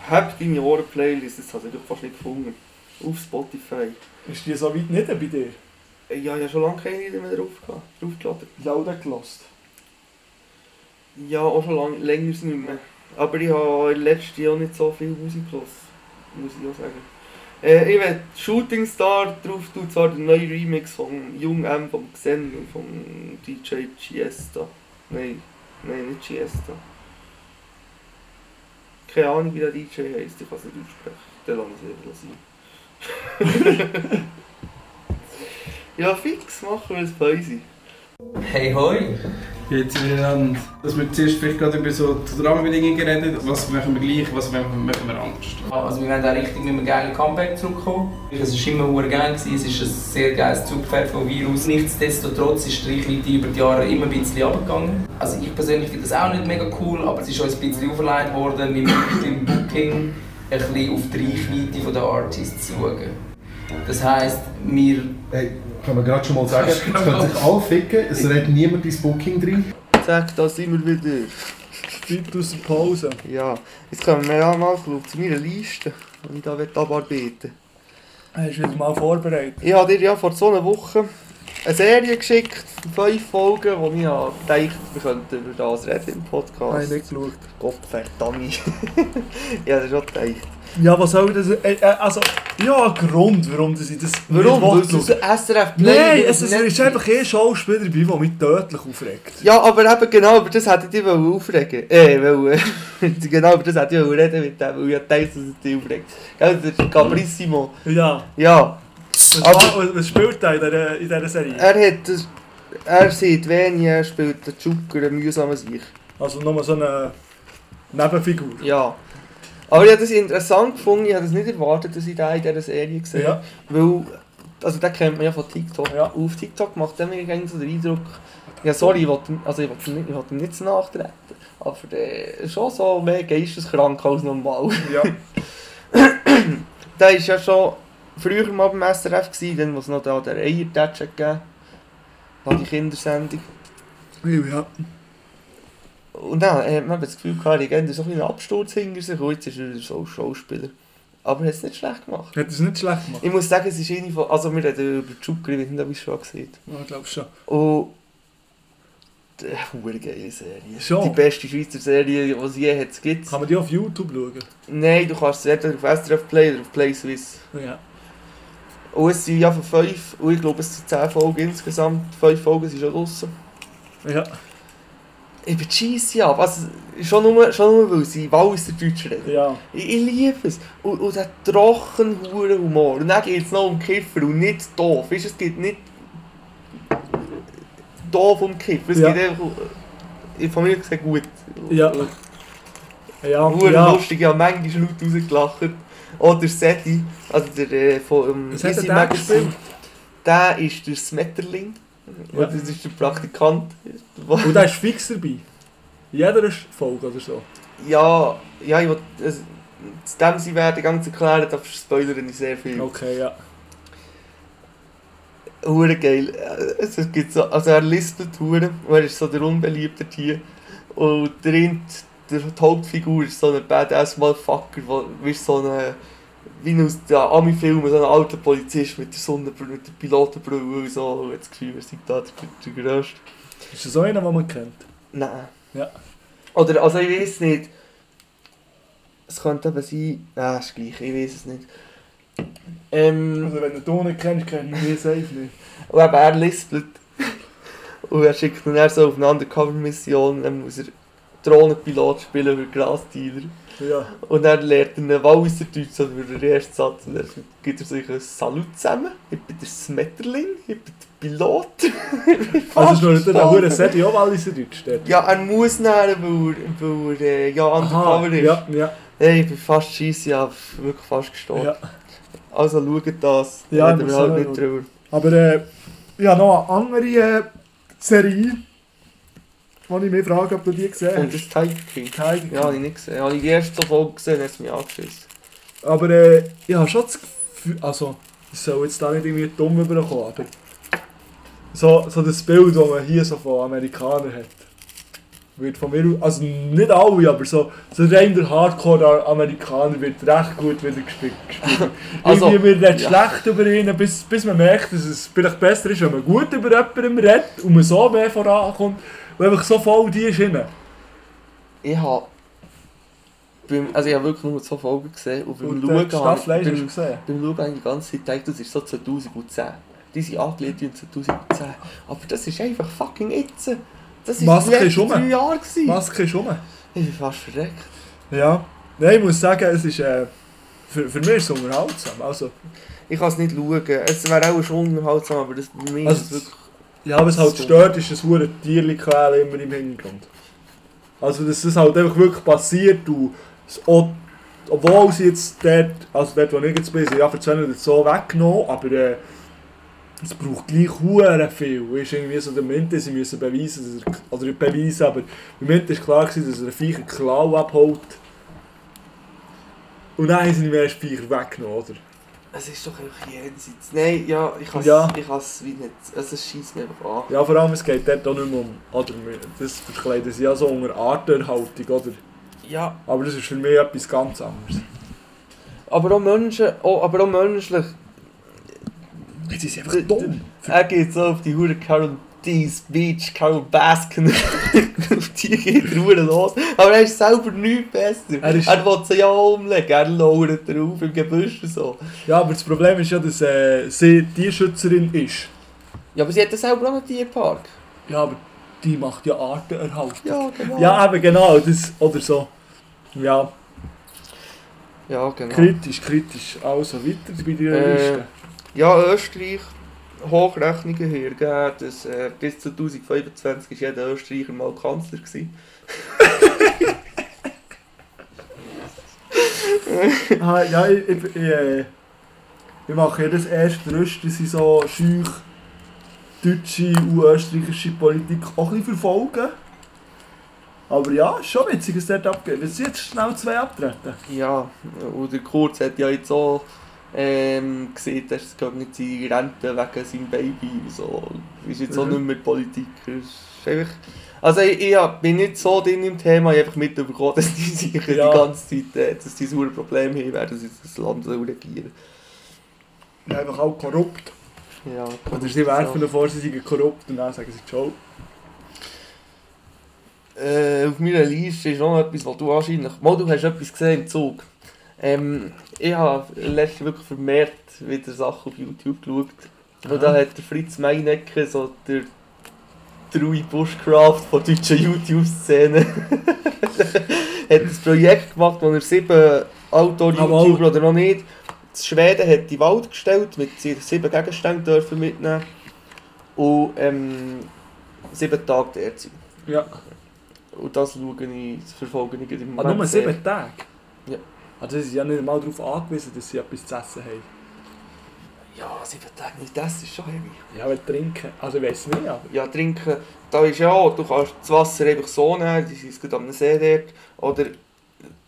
Hab deine Ohren-Playlist, das habe ich doch fast nicht gefunden. Auf Spotify. Ist die so weit nicht bei dir? Ja, ich habe schon lange keine mehr drauf gehabt, draufgeladen. Ja, auch den gelost. Ja, auch schon lang, länger nicht mehr. Aber ich habe in letzten Jahr nicht so viel Musik gehört, muss ich auch sagen. Äh, ich werde Shooting Star drauf tun, zwar den neuen Remix von Jung M, vom Xen und vom DJ Chiesta. Nein, nein, nicht Chiesta. Keine Ahnung, wie der DJ heisst, ich kann es nicht aussprechen. Den lasse ich sein. [LAUGHS] ja, fix, machen wir es Päusi. Hey hoi! Jetzt miteinander. Dass wir zuerst vielleicht gerade über so die Rahmenbedingungen reden. Was machen wir gleich, was machen wir anders? Also wir werden auch richtig mit einem geilen Comeback zurückkommen. Es war immer sehr geil, gewesen. es ist ein sehr geiles Zugpferd vom Virus. Nichtsdestotrotz ist die Reichweite über die Jahre immer ein bisschen abgegangen. Also ich persönlich finde das auch nicht mega cool, aber es ist uns ein bisschen auferlegt worden, mit dem Booking ein bisschen auf die Reichweite der Artists zu schauen. Das heisst, wir Hey, kann man gerade schon mal sagen, es können sich alle ficken, es redet niemand ins Booking drin. Zack, da sind wir wieder. Zeit aus der Pause. Ja, jetzt kommen wir ja mal zu meiner Liste, die ich hier abarbeiten will. Hast du wieder mal vorbereitet? Ich habe dir ja vor zwei Wochen eine Serie geschickt, fünf Folgen, wo ich gedacht, wir könnten über das reden im Podcast. nicht geschaut. Gott verdammt. [LAUGHS] ja, das ist schon gedacht. Ja, was soll das... Äh, äh, also, ja, ein Grund, warum ich das Warum? Weil es. SRF Play Nein, es ist, ist einfach eh Schauspieler dabei, der mich tödlich aufregt. Ja, aber eben genau über das hätte ich dich aufregen Äh, weil, [LAUGHS] genau über das hätte ich reden mit dem, weil ich dachte, dass es dich aufregt. Gell, der Cabrissimo. Ja. Ja, Was, Aber- was, spielt er in dieser, in dieser Serie? er hat... Er sieht wenig, er spielt den Joker, einen mühsamen Sieg. Also nur so eine Nebenfigur. Ja. Aber ich habe das interessant gefunden, ich habe das nicht erwartet, dass ich den in dieser Serie sehe. Ja. Weil, also den kennt man ja von TikTok. Ja. Auf TikTok macht er mir so den Eindruck, ja sorry, ich wollte also ich ihm nicht, ich ihm nicht nachtreten. Aber der ist schon so mehr geisteskrank als normal. Ja. [COUGHS] Der war ja schon früher mal beim SRF, gewesen, dann was noch da der Eiertatsch gegeben hat, die Kindersendung. ja. Und dann hat man das Gefühl gehabt, er hat so ein einen Absturz hinter sich und jetzt ist er so Schauspieler. Aber er hat es nicht schlecht gemacht. Hat es nicht schlecht gemacht? Ich muss sagen, es ist eine von, also wir reden über ich nicht, ob ich es schon gesehen Ja, ich glaube schon. Und eine geile Serie. Schon? Die beste Schweizer Serie, die es je hat, gibt Kann man die auf YouTube schauen? Nein, du kannst es entweder auf SRF Play oder auf Play Swiss. Ja. Und es sind ja von fünf, und ich glaube es sind zehn Folgen insgesamt. Fünf Folgen sind schon draussen. Ja. Ich bin cheesy ab, also schon nur, schon nur weil sie Walliser Deutsch reden. Ja. Ich, ich liebe es. Und, und der trocken hure Humor. Und dann geht es noch um Kiffer und nicht doof. Weißt, du, es geht nicht doof um Kiffer. Es Ja. geht einfach von mir gesehen gut. Ja. Ja. Hure ja. lustig, ich habe manchmal laut rausgelacht. Oder Seti, also der äh, von Easy da gespielt? Der ist der Smetterling. Ja. Und das ist der Praktikant. Und der ist fix dabei. In jeder Folge oder so. Ja, ja, ich will, also, zu dem sie werden ganz erklären, da spoilern ich sehr viel. Okay, ja. Hure geil. Äh, Es gibt so, also er lispelt hure und er ist so der unbeliebte Tier. Und der, Int- der Hauptfigur ist so ein Badass Motherfucker, wie so eine wie aus den Ami-Filmen, so ein alter Polizist mit der Sonnenbrille, mit der Pilotenbrille und so, hat das Gefühl, er sei da der, der Größte. Ist das so einer, den man kennt? Nein. Ja. Oder, also ich weiß nicht. Es könnte eben sein. Nein, ist gleich, ich weiß es nicht. Ähm, Also wenn du den nicht kennst, kennst du mich safe nicht. und eben er lispelt. Und er schickt ihn dann so auf eine Undercover-Mission, dann muss er Drohnenpilot spielen für Grasdealer. Ja. Und dann lernt er einen Walliserdeutsch, also für den ersten Satz, und dann gibt er sich ein Salut zusammen. Ich bin der Smetterling, ich bin der Pilot. [LAUGHS] Also ist noch der Hure gestorben. Sedi auch Walliser Deutsch dort? Ja, er muss näher, weil, weil er äh, ja undercover ist. ja, ja, Hey, ich bin fast scheisse, ja, wirklich fast gestorben. ja. Also schaut das, Ja, reden wir halt auch nicht drüber. Aber äh, habe noch eine andere äh, Serie, wo ich mich frage, ob du die gesehen Und hast. das ist Tiger King. Tiger King. Ja, habe ich nicht gesehen. Habe ich die erste Folge gesehen, hat es mich angeschissen. Aber äh, ich habe schon das Gefühl, also, ich soll jetzt da nicht irgendwie dumm überkommen, aber so, so das Bild, das man hier so von Amerikanern hat, wird von mir, also nicht alle, aber so, so rein der Hardcore-Amerikaner wird recht gut wieder gespielt. [LAUGHS] Also, Irgendwie wird redet ja. schlecht über ihn, bis, bis man merkt, dass es vielleicht besser ist, wenn man gut über jemanden redet und man so mehr vorankommt und einfach so voll die ist rein. Ich habe... Also ich habe wirklich nur zwei Folgen gesehen und beim Und Schauen ich- Staffel 1 hast du beim, gesehen. beim Schauen habe ich die ganze Zeit gedacht, das ist so 2010. Die sind angelegt in 2010. Aber das ist einfach fucking jetzt. Das ist Maske ist rum. drei Jahre gewesen. Maske ist rum. Ich bin fast verreckt. Ja, Nein, ich muss sagen, es ist, äh, für, für mich ist es unterhaltsam. Also, Ich kann es nicht schauen. Es wäre auch schon unterhaltsam, aber das, bei mir Also, ist es wirklich... ja, was halt stört, ist das hure Tierli-Quälen immer im Hintergrund. Also, dass das halt einfach wirklich passiert auch, obwohl sie jetzt dort, also dort, wo ich jetzt bin, sie ja verzeihen das so weggenommen, aber äh, es braucht gleich hure viel. Ist irgendwie so der Moment, sie müssen beweisen, dass er, oder nicht beweisen, aber im Moment ist klar gewesen, dass er einen Viech einen Klau abholt. Und dann haben sie ihm erst Viecher weggenommen, oder? Es ist doch einfach jenseits. Nein, ja, ich kann es Ja. ich kann's wie nicht... Also es schießt mir einfach an. Ja, vor allem, es geht dort auch nicht mehr um, oder, das verkleiden sie ja so unter Arterhaltung, oder? Ja, Aber das ist für mich etwas ganz anderes. aber auch Menschen... Oh, aber auch menschlich. Jetzt ist einfach dumm. Er geht so auf die Hure Carol Dees Beach, Carol Baskin. Auf [LAUGHS] die geht er hure los. Aber er ist selber nichts besser. Er Er, ist- will sie ja umlegen. Er lauert drauf im Gebüsch und so. Ja, aber das Problem ist ja, dass äh, sie Tierschützerin ist. Ja, aber sie hat ja selber auch einen Tierpark. Ja, aber die macht ja Artenerhaltung. Ja, genau. Ja, eben genau, das, oder so. Ja, ja genau. kritisch, kritisch. Also, weiter bei deiner Äh, Liste. Ja, Österreich, Hochrechnungen hergegeben, dass äh, bis 2025 ist jeder Österreicher mal Kanzler gewesen. [LAUGHS] Ah, ja, ich, ich, ich, äh, ich mache ja das erste Rüst, dass ich so scheuch deutsche und österreichische Politik auch ein bisschen verfolgen. Aber ja, ist schon witzig, dass dort abgeht. Wenn sie jetzt schnell zwei abtreten. Ja, und der Kurz hat ja jetzt auch ähm, gesehen, dass es glaube nicht seine Rente wegen seinem Baby so. Ist jetzt auch Mhm. nicht mehr Politik. Ist einfach, also ich, ich bin nicht so drin im Thema, ich habe einfach mitbekommen, [LAUGHS] dass die sich Ja. die ganze Zeit äh, dass die ein Problem haben, werden sie das Land so regieren. Ja, einfach auch korrupt. Ja, Oder sie werfen ihn vor, sie seien korrupt und dann sagen sie Ciao. Äh, auf meiner Liste ist noch etwas, was du wahrscheinlich... Mal, du hast etwas gesehen im Zug. Ähm, ich habe letztens wirklich vermehrt wieder Sachen auf YouTube geschaut. Und da hat der Fritz Meinecke, so der, Rui Bushcraft von deutschen YouTube-Szene, [LAUGHS] hat ein Projekt gemacht, wo er sieben Outdoor-YouTuber oder noch nicht, in Schweden hat die Wald gestellt, mit sieben Gegenständen dürfen mitnehmen und ähm, sieben Tage dort sein. Ja. Und das schaue ich, das verfolge ich im Ah, nur sieben Tage? Also sie sind ja nicht mal darauf angewiesen, dass sie etwas zu essen haben. Ja, sieben Tage nicht, das ist schon heavy. Ja, aber trinken. Also ich weiß nicht, aber... Ja, trinken, da ist ja auch, du kannst das Wasser einfach so nehmen, die sind gerade am See dort. Oder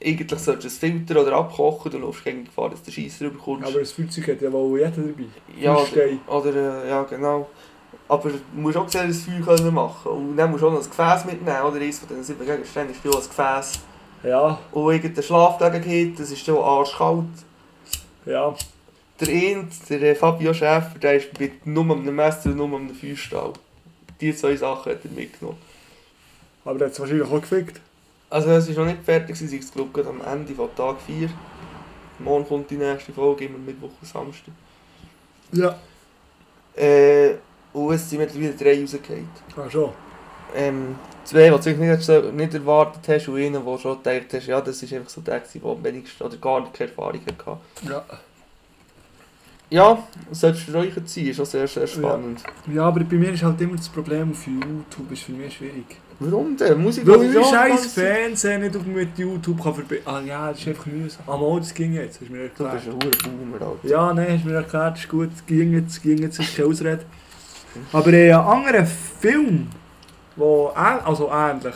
eigentlich solltest du es filtern oder abkochen, du läufst gegen Gefahr, dass du Scheisser bekommst. Aber das Flugzeug hat ja wohl jeder dabei. ja, Feuerstein. oder, oder äh, ja, genau. Aber du musst auch sehen, das Feuer können machen Und dann musst du auch noch ein Gefäß mitnehmen, oder? Eines von diesen sieben Gegenständen ist auch ein Gefäß. Ja, Und irgendein Schlafdegen geht, das ist schon arschkalt. Ja, Der eine, der äh, Fabio Schäfer, der ist mit nur einem Messer und nur einem Feuerstahl. Die zwei Sachen hat er mitgenommen. aber der hat es wahrscheinlich auch gefickt. Also es ist noch nicht fertig, sie sind glaube ich am Ende von Tag 4. Morgen kommt die nächste Folge, immer Mittwoch und Samstag. Ja. Äh, und es sind mittlerweile drei rausgefallen. Ah, schon. Ähm, zwei, die du nicht, nicht erwartet hast und einen, wo schon gedacht hast, ja, das ist einfach so der, der am wenigsten oder gar keine Erfahrung hatte. Ja. Ja, sollte für euch sein, ist auch sehr, sehr spannend. Ja, aber bei mir ist halt immer das Problem, auf YouTube ist für mich schwierig. Warum denn? Musik Weil ich ja scheiß Fernsehen nicht auf mit YouTube kann verbinden. Ah ja, das ist einfach mühsam. Ah, mal, das ging jetzt, hast du mir Du erklärt. bist ein hoher Boomer, Alter. Ja, nein, hast du mir erklärt, ist gut, ging jetzt, ging jetzt, ist keine Ausrede. Aber äh, ein anderer Film, wo äh- also ähnlich,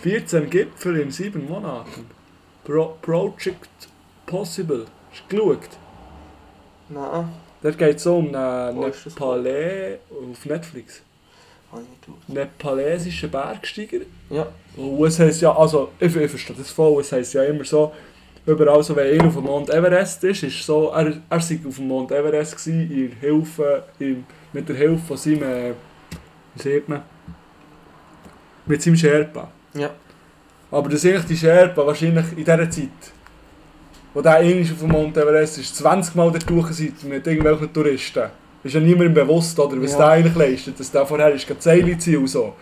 14 Gipfel in 7 Monaten, Pro Project Possible, hast du geschaut? Nein, Dort geht es um einen ist das? Nepalais auf Netflix. Nepalesischen Bergsteiger. Ja, Und es heisst ja, also ich, ich verstehe das voll, es heisst ja immer so, überall so, wenn er auf dem Mount Everest ist, ist so, er, er sei auf dem Mount Everest gewesen, in Hilfe, in, mit der Hilfe von seinem, äh, wie sagt man, mit seinem Sherpa. ja. Aber das eigentlich die Sherpa wahrscheinlich in dieser Zeit, wo der eigentlich auf dem Mount Everest ist, 20 Mal dort durch sind mit irgendwelchen Touristen. Ist ja niemandem bewusst, oder, was Ja. der eigentlich leistet, dass der vorher ist, Zeile ziehen und so.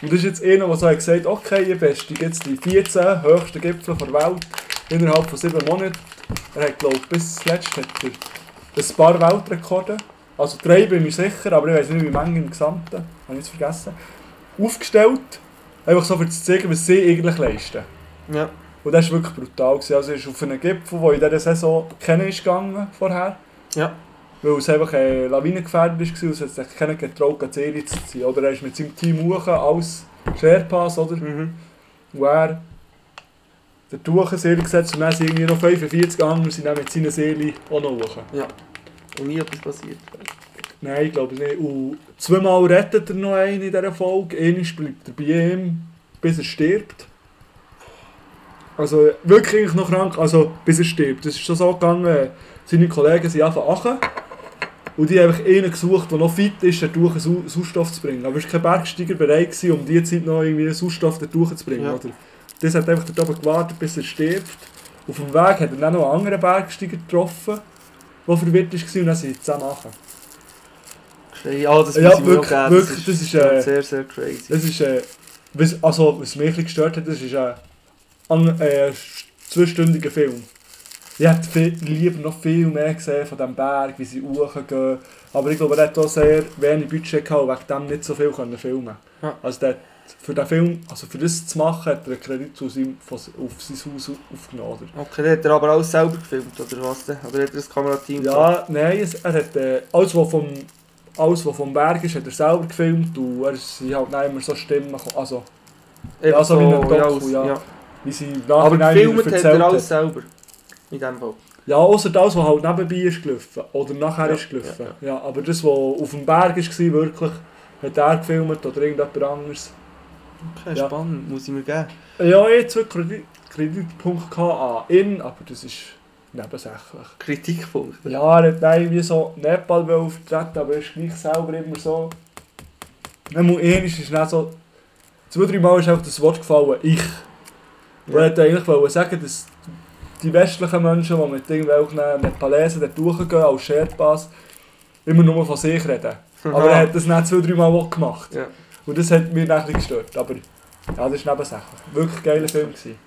Und das ist jetzt einer, der so hat gesagt okay, ihr besteigt jetzt die 14 höchsten Gipfel der Welt innerhalb von 7 Monaten. Er hat, glaube ich, bis zuletzt hat er ein paar Weltrekorde, also drei bin ich sicher, aber ich weiß nicht, wie viele im Gesamten, habe ich jetzt vergessen, aufgestellt. Einfach so, um zu zeigen, was sie eigentlich leisten. Ja, Und das war wirklich brutal. Gewesen. Also, er ist auf einen Gipfel, der in dieser Saison kennen ist gegangen vorher. Ja. Weil es einfach äh, lawinengefährdet war und es hat sich keiner getraut, die Serie zu ziehen. Oder er ist mit seinem Team hoch als Sherpas, oder? mhm. Und er der Tuch Serie gesetzt und dann sind irgendwie noch 45 andere sind dann mit seiner Seele auch noch hoch. ja. Und nie etwas passiert. Nein, ich glaube nicht. Und zweimal rettet er noch einen in dieser Folge. Einmal bleibt er bei ihm, bis er stirbt. Also wirklich noch krank, also bis er stirbt. Es ist schon so gegangen, seine Kollegen sind einfach achen. Und die haben einfach einen gesucht, der noch fit ist, durch Sau Sauerstoff zu bringen. Aber es war kein Bergsteiger bereit, gewesen, um diese Zeit noch irgendwie einen Sauerstoff durch zu bringen. Ja. Oder? Das hat einfach dort oben gewartet, bis er stirbt. Auf dem Weg hat er dann noch einen anderen Bergsteiger getroffen, der verwirrt war und dann sind sie zusammen achen. Ja, das Ja, wirklich, geben. wirklich, das ist, äh, sehr, sehr crazy. Das ist, äh, was, also, was mich ein gestört hat, das ist ein, ein äh, zweistündiger Film. Ich hätte viel, lieber noch viel mehr gesehen von diesem Berg, wie sie hochgehen. Aber ich glaube, er hat auch sehr wenig Budget gehabt und wegen dem nicht so viel können filmen Ja. Also der, für den Film, also für das zu machen, hat er einen Kredit zu seinem, von, auf sein Haus aufgenommen. Oder? Okay, dann hat er aber alles selber gefilmt, oder was? Oder hat er das Kamerateam Ja, nein, es, er hat äh, alles, was vom, alles, was vom Berg ist, hat er selber gefilmt und er sind halt dann immer so Stimmen, also Einfach Ja, so wie ein Doku, ja. wie sie Aber gefilmt hat er alles selber. In dem Fall. Ja, außer das, was halt nebenbei ist gelaufen. Oder nachher Ja, ist gelaufen. ja, Ja, aber das, was auf dem Berg war, wirklich, hat er gefilmt oder irgendjemand anderes. Okay, Ja. spannend, muss ich mir geben. Ja, jetzt zwei Kredit Kreditpunkte gehabt an ihn, aber das ist nebensächlich. Kritikpunkt. Ja, er hat dann irgendwie so Nepal vertreten, aber er ist gleich selber immer so... Dann muss einmal ist dann so... Zwei, drei Mal ist einfach das Wort gefallen, ich. Und er wollte eigentlich sagen, dass die westlichen Menschen, die mit irgendwelchen Nepalesen dort durchgehen, als Sherpas, immer nur von sich reden. Aber er hat das nicht zwei, drei Mal auch gemacht. Ja. Und das hat mich dann ein bisschen gestört. Aber ja, das ist nebensächlich. Wirklich geiler Film. Gewesen.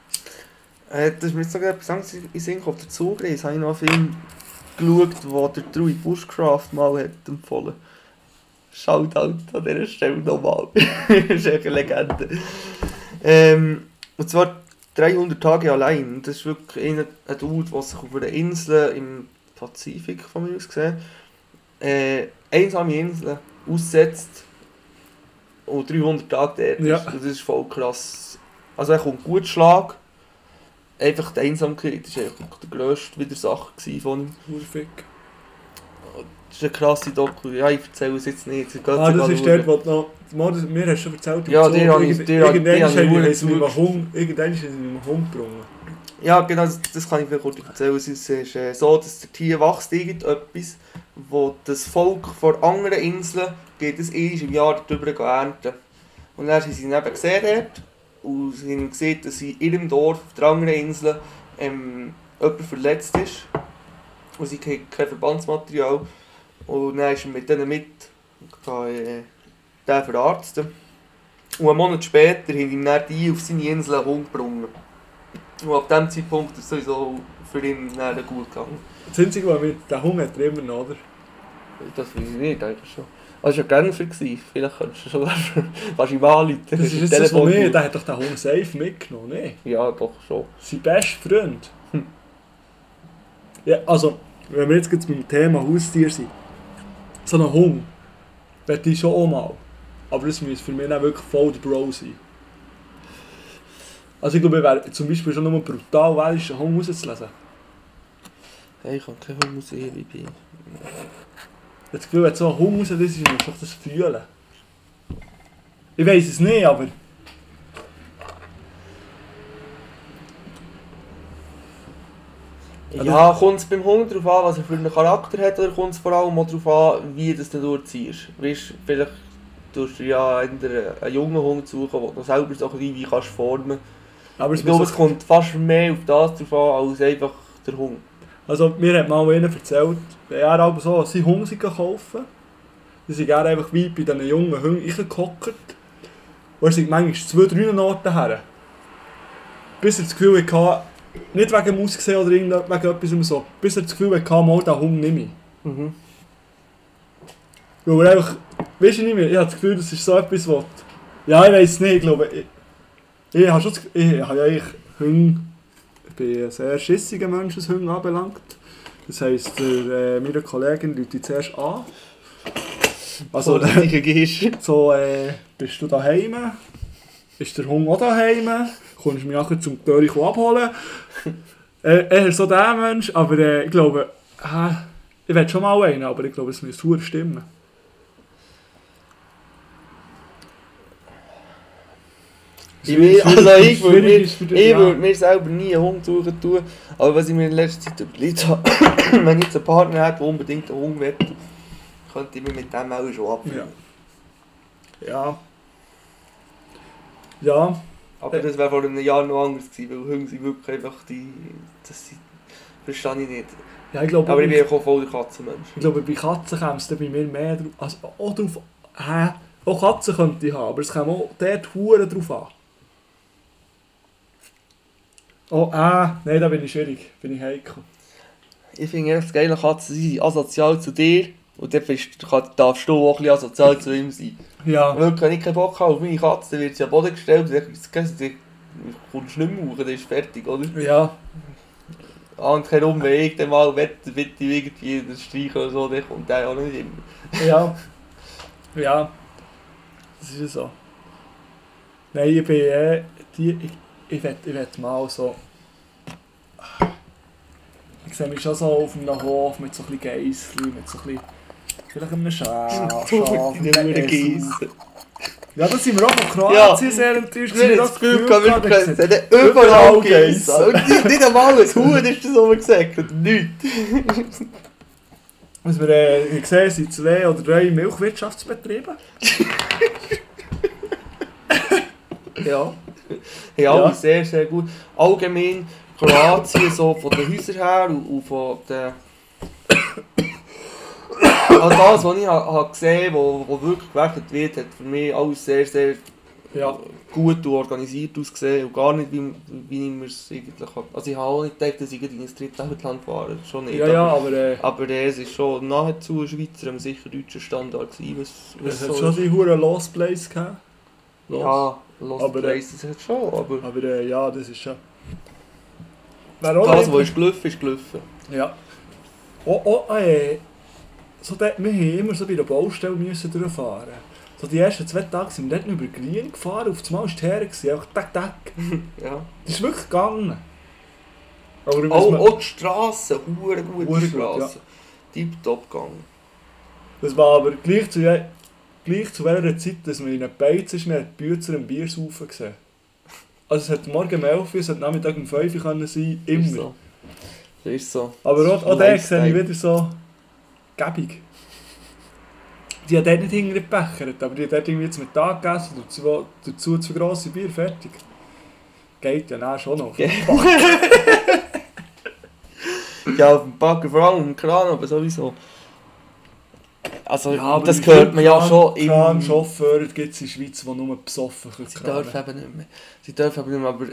Äh, das ist mir jetzt noch etwas anderes in den Sinn gekommen. Auf der Zugreise habe ich noch einen Film geschaut, wo der Trui Bushcraft mal hat empfohlen Shoutout an dieser Stelle nochmal. [LAUGHS] das ist echt eine Legende. Ähm, und zwar 300 Tage allein. Das ist wirklich einer, ein Dude, der sich auf einer Insel im Pazifik von mir aus gesehen äh, einsame Insel aussetzt und 300 Tage dort Ja. ist. Das ist voll krass. Also er kommt gut Schlag. Einfach die Einsamkeit war einfach der grösste Widersacher gewesen von ihm. Urfick. Das ist eine krasse Doku. Ja, ich erzähle es jetzt nicht. Ah, das ist dort, wo du noch... Das- Mir hast du schon erzählt, Ja, dir habe ich- dir dir irgendwann verdammt sie mit einem. Hund- gebrungen. Ja, genau, das, das kann ich vielleicht kurz erzählen. Es ist äh, so, dass dort hier wächst irgendetwas, wo das Volk von anderen Inseln geht es einmal im Jahr darüber ernten. Und dann haben sie ihn eben gesehen dort und sie haben gesehen, dass in ihrem Dorf auf der anderen Insel ähm, jemand verletzt ist. Und sie haben kein Verbandsmaterial. Und dann ist er mit denen mit äh, den verarzten. Und einen Monat später haben ihm dann die auf seine Insel einen Hund gebrungen. Und ab diesem Zeitpunkt ist es sowieso für ihn dann gut gegangen. Das Einzige, was mit der Hunger hat er immer noch, oder? Das weiß ich nicht, eigentlich schon. Also war ja Genfer. gewesen. Vielleicht könntest du schon kannst du [LAUGHS] ihm anrufen. Das ist jetzt das mir, der hat doch den Hund safe mitgenommen, ne? Ja, doch schon. Sein bester Freund. Hm. Ja, also, wenn wir jetzt gerade beim Thema Haustier sind. So ein Hund, möchte ich schon auch mal. Aber das müsste für mich dann wirklich voll der Bro sein. Also ich glaube, es wäre zum Beispiel schon nur brutal, wählst, einen Hund rauszulesen. Hey, ich kann kein Hund sehen, wie bin. Ich das Gefühl, wenn so ein Hund raus ist, musst du doch das fühlen. Ich weiß es nicht, aber... Ja, kommt es beim Hund darauf an, was er für einen Charakter hat, oder kommt es vor allem auch darauf an, wie das du durchziehst? Weißt, vielleicht tust du ja entweder einen jungen Hund suchen, den du selber so ein wie kannst formen aber es Ich glaube, es kommt fast mehr auf das drauf an, als einfach der Hund. Also mir hat mal einer erzählt, wenn er aber so seinen Hund sie kaufen, dann sind er einfach wie bei diesen jungen Hunden reingehockt. Und er sind manchmal zwei, drei Orten her. Bis er das Gefühl hatte, nicht wegen dem Aussehen oder wegen etwas so, bis er das Gefühl hatte, mal den Hund nehme ich. Mhm. Weil er einfach, weißt du nicht mehr, ich habe das Gefühl, das ist so etwas, was... Ja, ich weiß es nicht, ich glaube, ich, ich habe schon das, ich habe ja eigentlich Hunde, bin ein sehr schissiger Mensch, was Hunde anbelangt. Das heisst, der, äh, meine Kollegin ruft dich zuerst an. Also, so, äh, bist du daheim? Ist der Hund auch daheim? Kommst du mich nachher zum Töri abholen? äh, [LAUGHS] er ist so der Mensch, aber äh, ich glaube, äh, ich will schon mal einen, aber ich glaube, es müsste verdammt stimmen. Ich will, also ich würde mir, ich ja. würde mir selber nie einen Hund suchen tun, aber was ich mir in letzter Zeit überlegt habe, [COUGHS] wenn ich jetzt einen Partner hätte, der unbedingt einen Hund will, könnte ich mich mit dem auch schon abfinden. Ja. Ja, Aber das wäre vor einem Jahr noch anders gewesen, weil Hunde sind wirklich einfach die... Das sind, verstehe ich nicht. ja ich glaube, Aber ich bin auch voll der Katzenmensch. ich glaube, bei Katzen käme es bei mir mehr drauf. Also auch drauf. Hä? Auch Katzen könnte ich haben, aber es käme auch dort Huren drauf an. Oh, äh, nein, da bin ich schwierig. Bin ich heikel. Ich finde echt geil, Katzen sie sind asozial zu dir und dann bist, darfst du auch ein bisschen asozial zu ihm sein. Ja. Wirklich, wenn ich keinen Bock habe auf meine Katze, dann wird sie am Boden gestellt und dann kommst du nicht mehr hoch, dann ist fertig, oder? Ja. Ah, und kein Umweg, dann mal wette, wette irgendwie das streichen oder so, dann kommt der auch nicht immer. Ja. Ja. Das ist ja so. Nein, ich bin eh. Die, ich, ich will ich will mal so. Ich sehe mich schon so auf einem Hof mit so ein bisschen Geissli, mit so ein bisschen. Vielleicht einem Schaf, [LAUGHS] einem. Ja, das sind wir auch von Kroatien sehr enttäuscht. Habe das Gefühl, dass- es hat überall. Und nicht, nicht einmal ein Huhn ist das und nichts. Was wir [LAUGHS] äh, gesehen sind zwei oder drei Milchwirtschaftsbetriebe. [LAUGHS] Ja. [LAUGHS] Ja, Ja. sehr, sehr gut. Allgemein Kroatien, so von den Häusern her und, und von den... [COUGHS] Also das, was ich ha, ha gesehen habe, wo, wo wirklich gewechselt wird, hat für mich alles sehr, sehr Ja. gut und organisiert ausgesehen und gar nicht, wie, wie ich mir es eigentlich habe. Also ich habe auch nicht gedacht, dass ich in ein drittes Land fahre, schon nicht. Ja, ja, aber, aber äh, aber es ist schon nahezu ein Schweizer, aber sicher deutscher Standard gewesen, was, was es hat so schon die Huren Lost Place gehabt. Los. Ja, Lost Aber, äh, Places hat schon, aber... Aber äh, ja, das ist schon. Auch Das, was ist gelaufen, ist gelaufen. Ja. Oh, oh, äh, so dort, wir haben immer so bei der Baustelle müssen durchfahren. So die ersten zwei Tage sind wir dort über Grün gefahren, auf einmal war es her, gewesen, einfach tack, tack. [LAUGHS] Ja. Das ist wirklich gegangen. Aber wir Auch, auch die Strassen, hure gute gut, Strassen. Tipptopp gegangen. Das war aber gleich zu, gleich zu welcher Zeit, dass wir in einem Beiz ist, wir haben die Bützer im Biersaufen gesehen. Also es hätte morgen um 11 Uhr, es hätte Nachmittag um 5 Uhr können sein, immer. Ist so. Das ist so. Aber auch, auch den sehe ich wieder so gäbig. Die hat dort nicht hinten gebechert, aber die hat dort irgendwie zu Mittag gegessen, dazu, dazu zwei grosse Bier, fertig. Geht ja dann schon noch. [LAUGHS] Ja. Auf dem Bagger, vor allem im Kran, aber sowieso. Also, aber das wie viele hört man ja schon im... Kranchauffeure gibt es in der Schweiz, die nur besoffen können. Sie dürfen eben nicht mehr. Sie dürfen eben nicht mehr, aber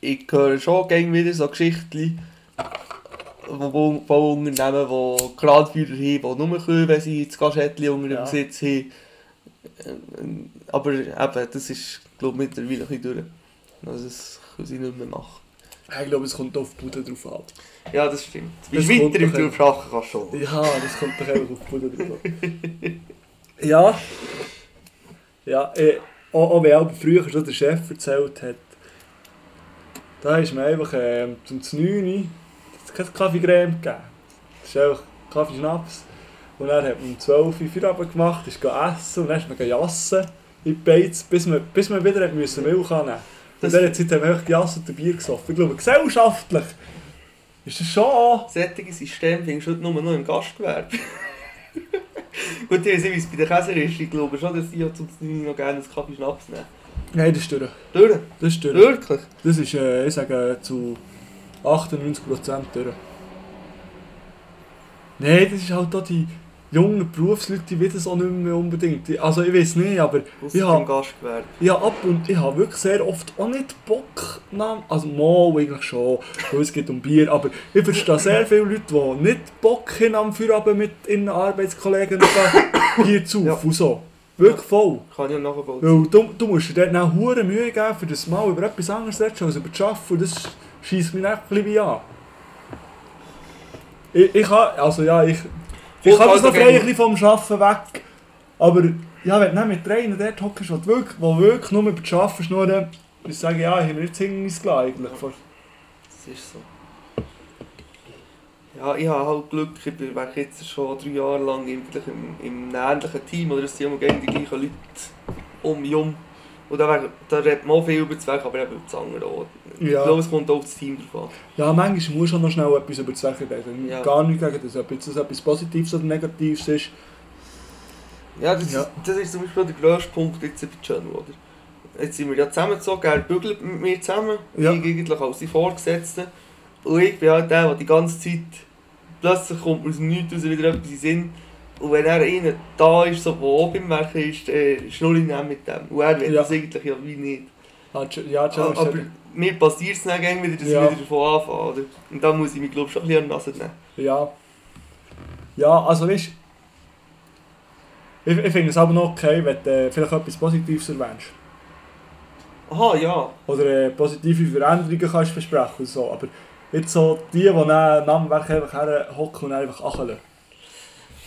ich höre schon gegen wieder so Geschichten von, Unternehmen, die Kranführer haben, die nur können, wenn sie das Gaschettchen unter dem Ja. Besitz haben. Ähm, Aber eben, das ist, glaube ich, mittlerweile ein bisschen durch. Also das können sie nicht mehr machen. Ich glaube, es kommt auf die Bude drauf an. Ja, das stimmt. Wie weiter im Beruf arbeiten kannst du schon. Ja, das kommt doch einfach auf die Bude drauf an. [LAUGHS] Ja. Ja, äh, auch, auch wenn aber früher schon der Chef erzählt hat, da ist mir einfach ähm, zum 9 Uhr kein Kaffeecreme gegeben. Das ist einfach Kaffee-Schnaps. Und dann hat man um 12 Uhr Feierabend gemacht, ist essen und dann ist man jassen in die Beiz, bis man, bis man wieder hat müssen Milch annehmen In dieser Zeit haben wir einfach gejasst und Bier gesoffen. Ich glaube, gesellschaftlich ist das schon an. Solche Systeme findest du heute nur noch im Gastgewerbe. [LAUGHS] Gut, ich weiß nicht, wie es bei den Käser ist. Ich glaube schon, dass die ja zum 9 Uhr noch gerne einen Kaffee Schnaps nehmen. Nein, das ist durch. Durch? Das ist durch. Wirklich? Das ist, äh, ich sage, zu 98% durch. Nein, das ist halt auch die jungen Berufsleute, die wissen es auch nicht mehr unbedingt. Also ich weiß nicht, aber Ausser Ja. ich habe ab und ich habe wirklich sehr oft auch nicht Bock, nach- also mal eigentlich schon, weil es geht um Bier, aber ich verstehe sehr [LAUGHS] viele Leute, die nicht Bock haben am Feierabend mit ihren Arbeitskollegen da Bier zu Ja. und so. Wirklich voll. Kann ich auch nachvollziehen. Weil du, du musst dir dort auch hure Mühe geben, für das mal über etwas anderes zu reden, als über das Arbeiten. Und das schießt mich ein bisschen an. Ich, ich kann, also ja, ich, ich kann das noch ein bisschen vom Arbeiten weg. Aber ja, wenn du nicht mit Trainer dort hockst, wo du wirklich, wo wirklich nur über das Arbeiten schnurren, ich sage ja, ich habe mir nicht Hinweis gelassen eigentlich. Das ist so. Ja, ich habe halt Glück, ich bin jetzt schon drei Jahre lang eigentlich im, im ähnlichen Team, oder es sind immer die gleichen Leute um mich herum. Und da, da redet man auch viel über das Weg, aber eben über das andere auch. Ich Ja. glaube, es kommt auch auf das Team an. Ja, manchmal muss schon noch schnell etwas über das Sache reden. Ja. Gar nicht gegen das, ob jetzt das etwas Positives oder Negatives ist. Ja, das, Ja. Ist, das ist zum Beispiel der grösste Punkt jetzt bei John, oder? Jetzt sind wir ja zusammengezogen, er bügelt mit mir zusammen, Ja. ich eigentlich als die Vorgesetzte. Und ich bin halt der, der die ganze Zeit, plötzlich kommt mir aus dem Nichts raus wieder etwas in Sinn. Und wenn er einer da ist, so, der auch beim Werken ist, äh, schnurre ich dann mit dem. Und er will Ja. das eigentlich ja wie nicht. Ah, Ja, Joe ist Aber mir passiert es dann wieder, dass Ja. ich wieder davon anfange. Oder? Und da muss ich mich glaube ich schon ein bisschen an die Nase nehmen. Ja. Ja, also weißt ich, ich finde es aber noch okay, wenn du äh, vielleicht etwas Positives erwähnst. Aha, ja. Oder äh, positive Veränderungen kannst versprechen und so. Aber jetzt so die, die dann am Werk einfach herhocken und dann einfach acheln.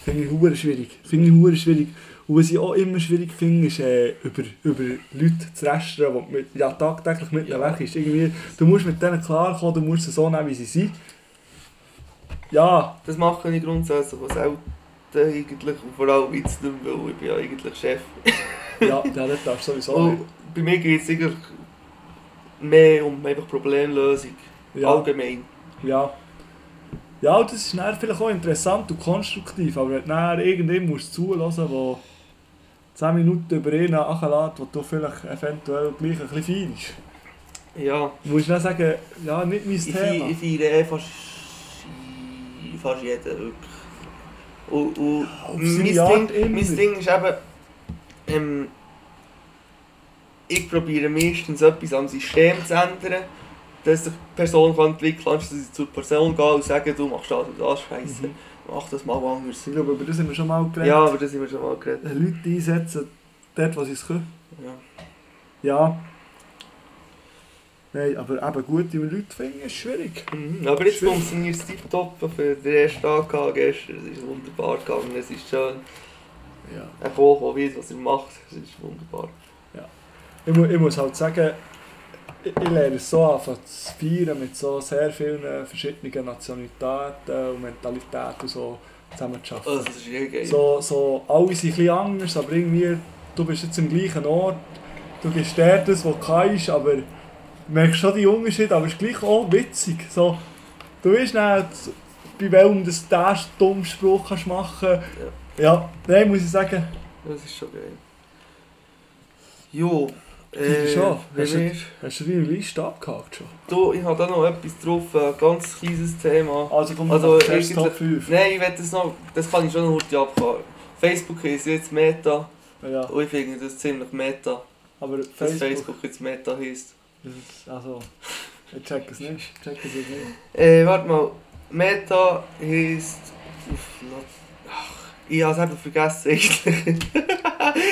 Finde ich schwierig. Finde ich schwierig. Und was ich auch immer schwierig finde, ist äh, über, über Leute zu restern, die mit, ja, tagtäglich mit Ja. weg ist. Irgendwie, du musst mit denen klarkommen, du musst sie so nehmen, wie sie sind. Ja, Das mache ich grundsätzlich auch selten eigentlich. Und vor allem jetzt nicht mehr, weil ich bin ja eigentlich Chef. ja, ja das darfst du sowieso [LAUGHS] nicht. Und bei mir geht es eigentlich mehr um einfach Problemlösung. Ja. Allgemein. Ja. Ja, und das ist dann vielleicht auch interessant und konstruktiv, aber wenn du irgendjemand musst musst, der 10 Minuten über ihn nachlässt, wo du vielleicht eventuell gleich ein bisschen feierst, Ja. du musst dann sagen, ja, nicht mein Ich, Thema. feiere- ich feiere eh fast, fast jeden wirklich. Und, und auf mein, Art Ding, mein Ding ist eben, ähm, ich probiere meistens etwas am System zu ändern, dass sich die Person kann entwickeln kann, dass ich zur Person gehe und sage, du machst das und das, scheiße, Mhm. Mach das mal anders. Ich glaube, über das haben wir schon mal geredet. Ja, aber das haben wir schon mal geredet. Leute einsetzen, dort, wo sie es können. Ja. Ja. Nein, aber eben gute Leute finden ist schwierig. Mhm. Aber jetzt Schwierig. funktioniert es tiptop für den ersten Tag gestern. Es ist wunderbar gegangen, es ist schön. Ja. Ein Koch, der weiß, was er macht, es ist wunderbar. Ich, mu ich muss halt sagen, ich, ich lerne es so an, zu feiern mit so sehr vielen verschiedenen Nationalitäten und Mentalitäten so zusammen zu arbeiten. Also, das ist eh geil. So, so, alle sind ein bisschen anders, aber irgendwie, du bist jetzt am gleichen Ort, du gibst dir das, was du kannst, aber merkst schon die Unterschiede, aber es ist gleich auch witzig. So, du weißt nicht, bei welchem du den dummen Spruch kannst machen Ja, nein, muss ich sagen, Das ist schon geil. Jo, äh, schon. Hast du- hast du deine Liste abgehakt schon? du, ich habe da noch etwas drauf, ein ganz kleines Thema. Also komm, Also, also, erst Top eigentlich- 5. Nein, ich will das noch, das kann ich schon noch kurz abhaken. Facebook ist jetzt Meta Ja, und ich finde das ziemlich Meta, aber dass Facebook, Facebook jetzt Meta heisst. also, ich check es nicht, ich check es nicht. Äh, warte mal, Meta heisst Ach, ich habe es eben vergessen. [LAUGHS]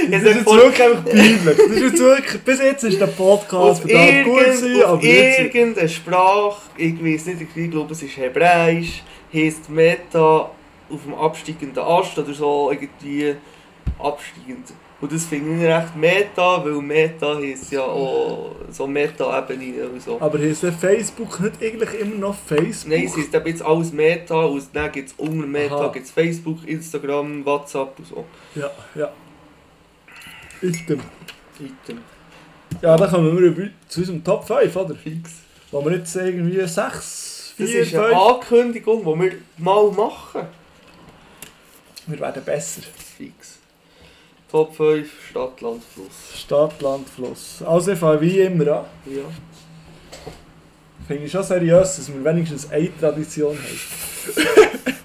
Das ist jetzt wirklich einfach [LAUGHS] peinlich. Das ist jetzt wirklich, bis jetzt ist der Podcast verdammt gut gewesen, aber jetzt... irgendeine Sprache, ich weiß nicht, ich glaube es ist Hebräisch, heisst Meta auf dem absteigenden Ast oder so irgendwie absteigend. Und das finde ich recht Meta, weil Meta heisst ja auch so Meta-Ebene und so. Aber heisst der Facebook nicht eigentlich immer noch Facebook? Nein, es heisst eben jetzt alles Meta und dann gibt es unter Meta gibt's Facebook, Instagram, WhatsApp und so. Ja, ja. Item. Item. Ja, dann kommen wir zu unserem Top 5, oder? Fix. Wo wir jetzt irgendwie 6, Das 4, ist eine 5... Ankündigung, die wir mal machen. Wir werden besser. Fix. Top 5 Stadt, Land, Fluss. Stadt, Land, Fluss. Also ich fange wie immer an. Ja. Finde ich schon seriös, dass wir wenigstens eine Tradition haben.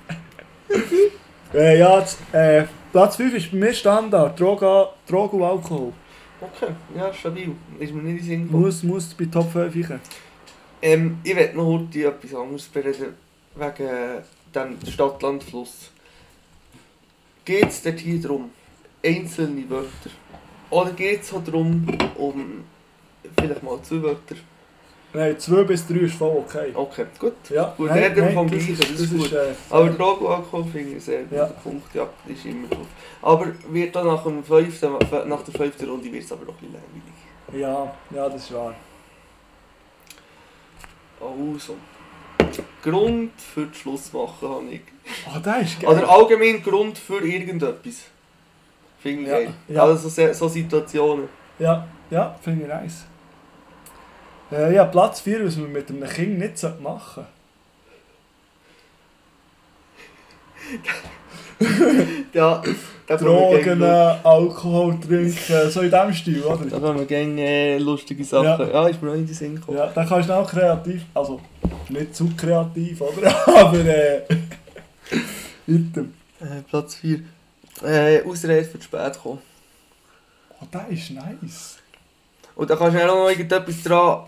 [LAUGHS] äh, ja, das, äh, Platz 5 ist bei mir Standard. Droga, Drogen und Alkohol. Okay, ja, stabil. Ist mir nicht in Sinn gekommen. Muss, muss bei Top 5 rein. Ähm, ich will noch heute etwas anderes bereden. Wegen dem Stadt-Land-Fluss. Geht es dort hier darum, einzelne Wörter? Oder geht es auch darum, um vielleicht mal zwei Wörter? Nein, 2 bis 3 ist voll okay. Okay, gut. Ja, Gut, nein, nein, vom das Gleichen, ist, das ist das gut. ist, äh, Aber und Alkohol finde ich sehr guter Ja. Punkt. Ja, das ist immer gut. Aber wird dann nach, dem fünften, nach der fünften Runde wird es aber noch ein bisschen langweilig. ja, ja, das ist wahr. Also. Grund für den Schluss machen habe ich. Ah, der ist geil. Oder allgemein Grund für irgendetwas. Finde ich Ja, geil. ja. Also so, so Situationen. Ja, ja, finde ich nice. Äh, ja, Platz 4, was man mit einem Kind nicht machen [LAUGHS] Ja, da sollte. wir Drogen, gern- Alkohol trinken, so in diesem Stil, Da oder? kommen wir gerne äh, lustige Sachen. Ja. Ja. ist mir noch in den Sinn gekommen. Ja, dann kannst du auch kreativ, also nicht zu kreativ, oder? [LAUGHS] Aber äh. [LAUGHS] Item. Äh, Platz 4. Äh, Ausrede für zu spät kommen. Oh, der ist nice. Und da kannst du auch noch irgendetwas dran,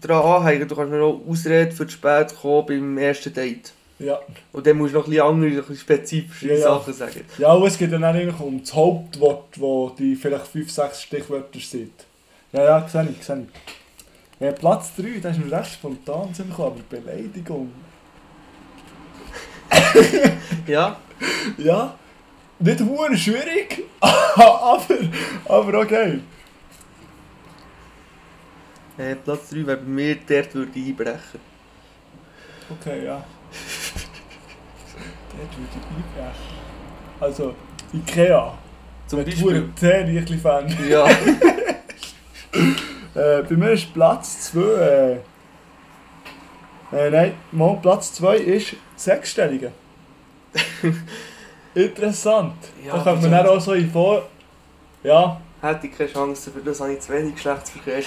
dran anhängen. Du kannst noch Ausrede für zu spät kommen beim ersten Date. Ja. Und dann musst du noch ein bisschen andere, ein bisschen spezifische Ja, ja. Sachen sagen. Ja, und es geht dann auch eigentlich um das Hauptwort, wo die vielleicht 5, 6 Stichwörter sind. Ja, ja, sehe ich, sehe ich. Ja, Platz 3, da ist mir recht spontan gekommen, aber Beleidigung. [LAUGHS] Ja, Ja, nicht hure schwierig, [LAUGHS] aber, aber okay. äh, Platz 3 wäre bei mir, dort würde ich einbrechen. Okay, ja. [LAUGHS] Dort würde ich einbrechen. Also, Ikea. Zum Mit Beispiel. Teerriechli-Fan. Ja, [LAUGHS] Äh, bei mir ist Platz 2. Äh, äh, nein, mal Platz 2 ist Sechsstellige. Interessant. Ja, da kommt man dann auch so in vor. Ja, hätte ich keine Chance, für das habe ich zu wenig Geschlechtsverkehr.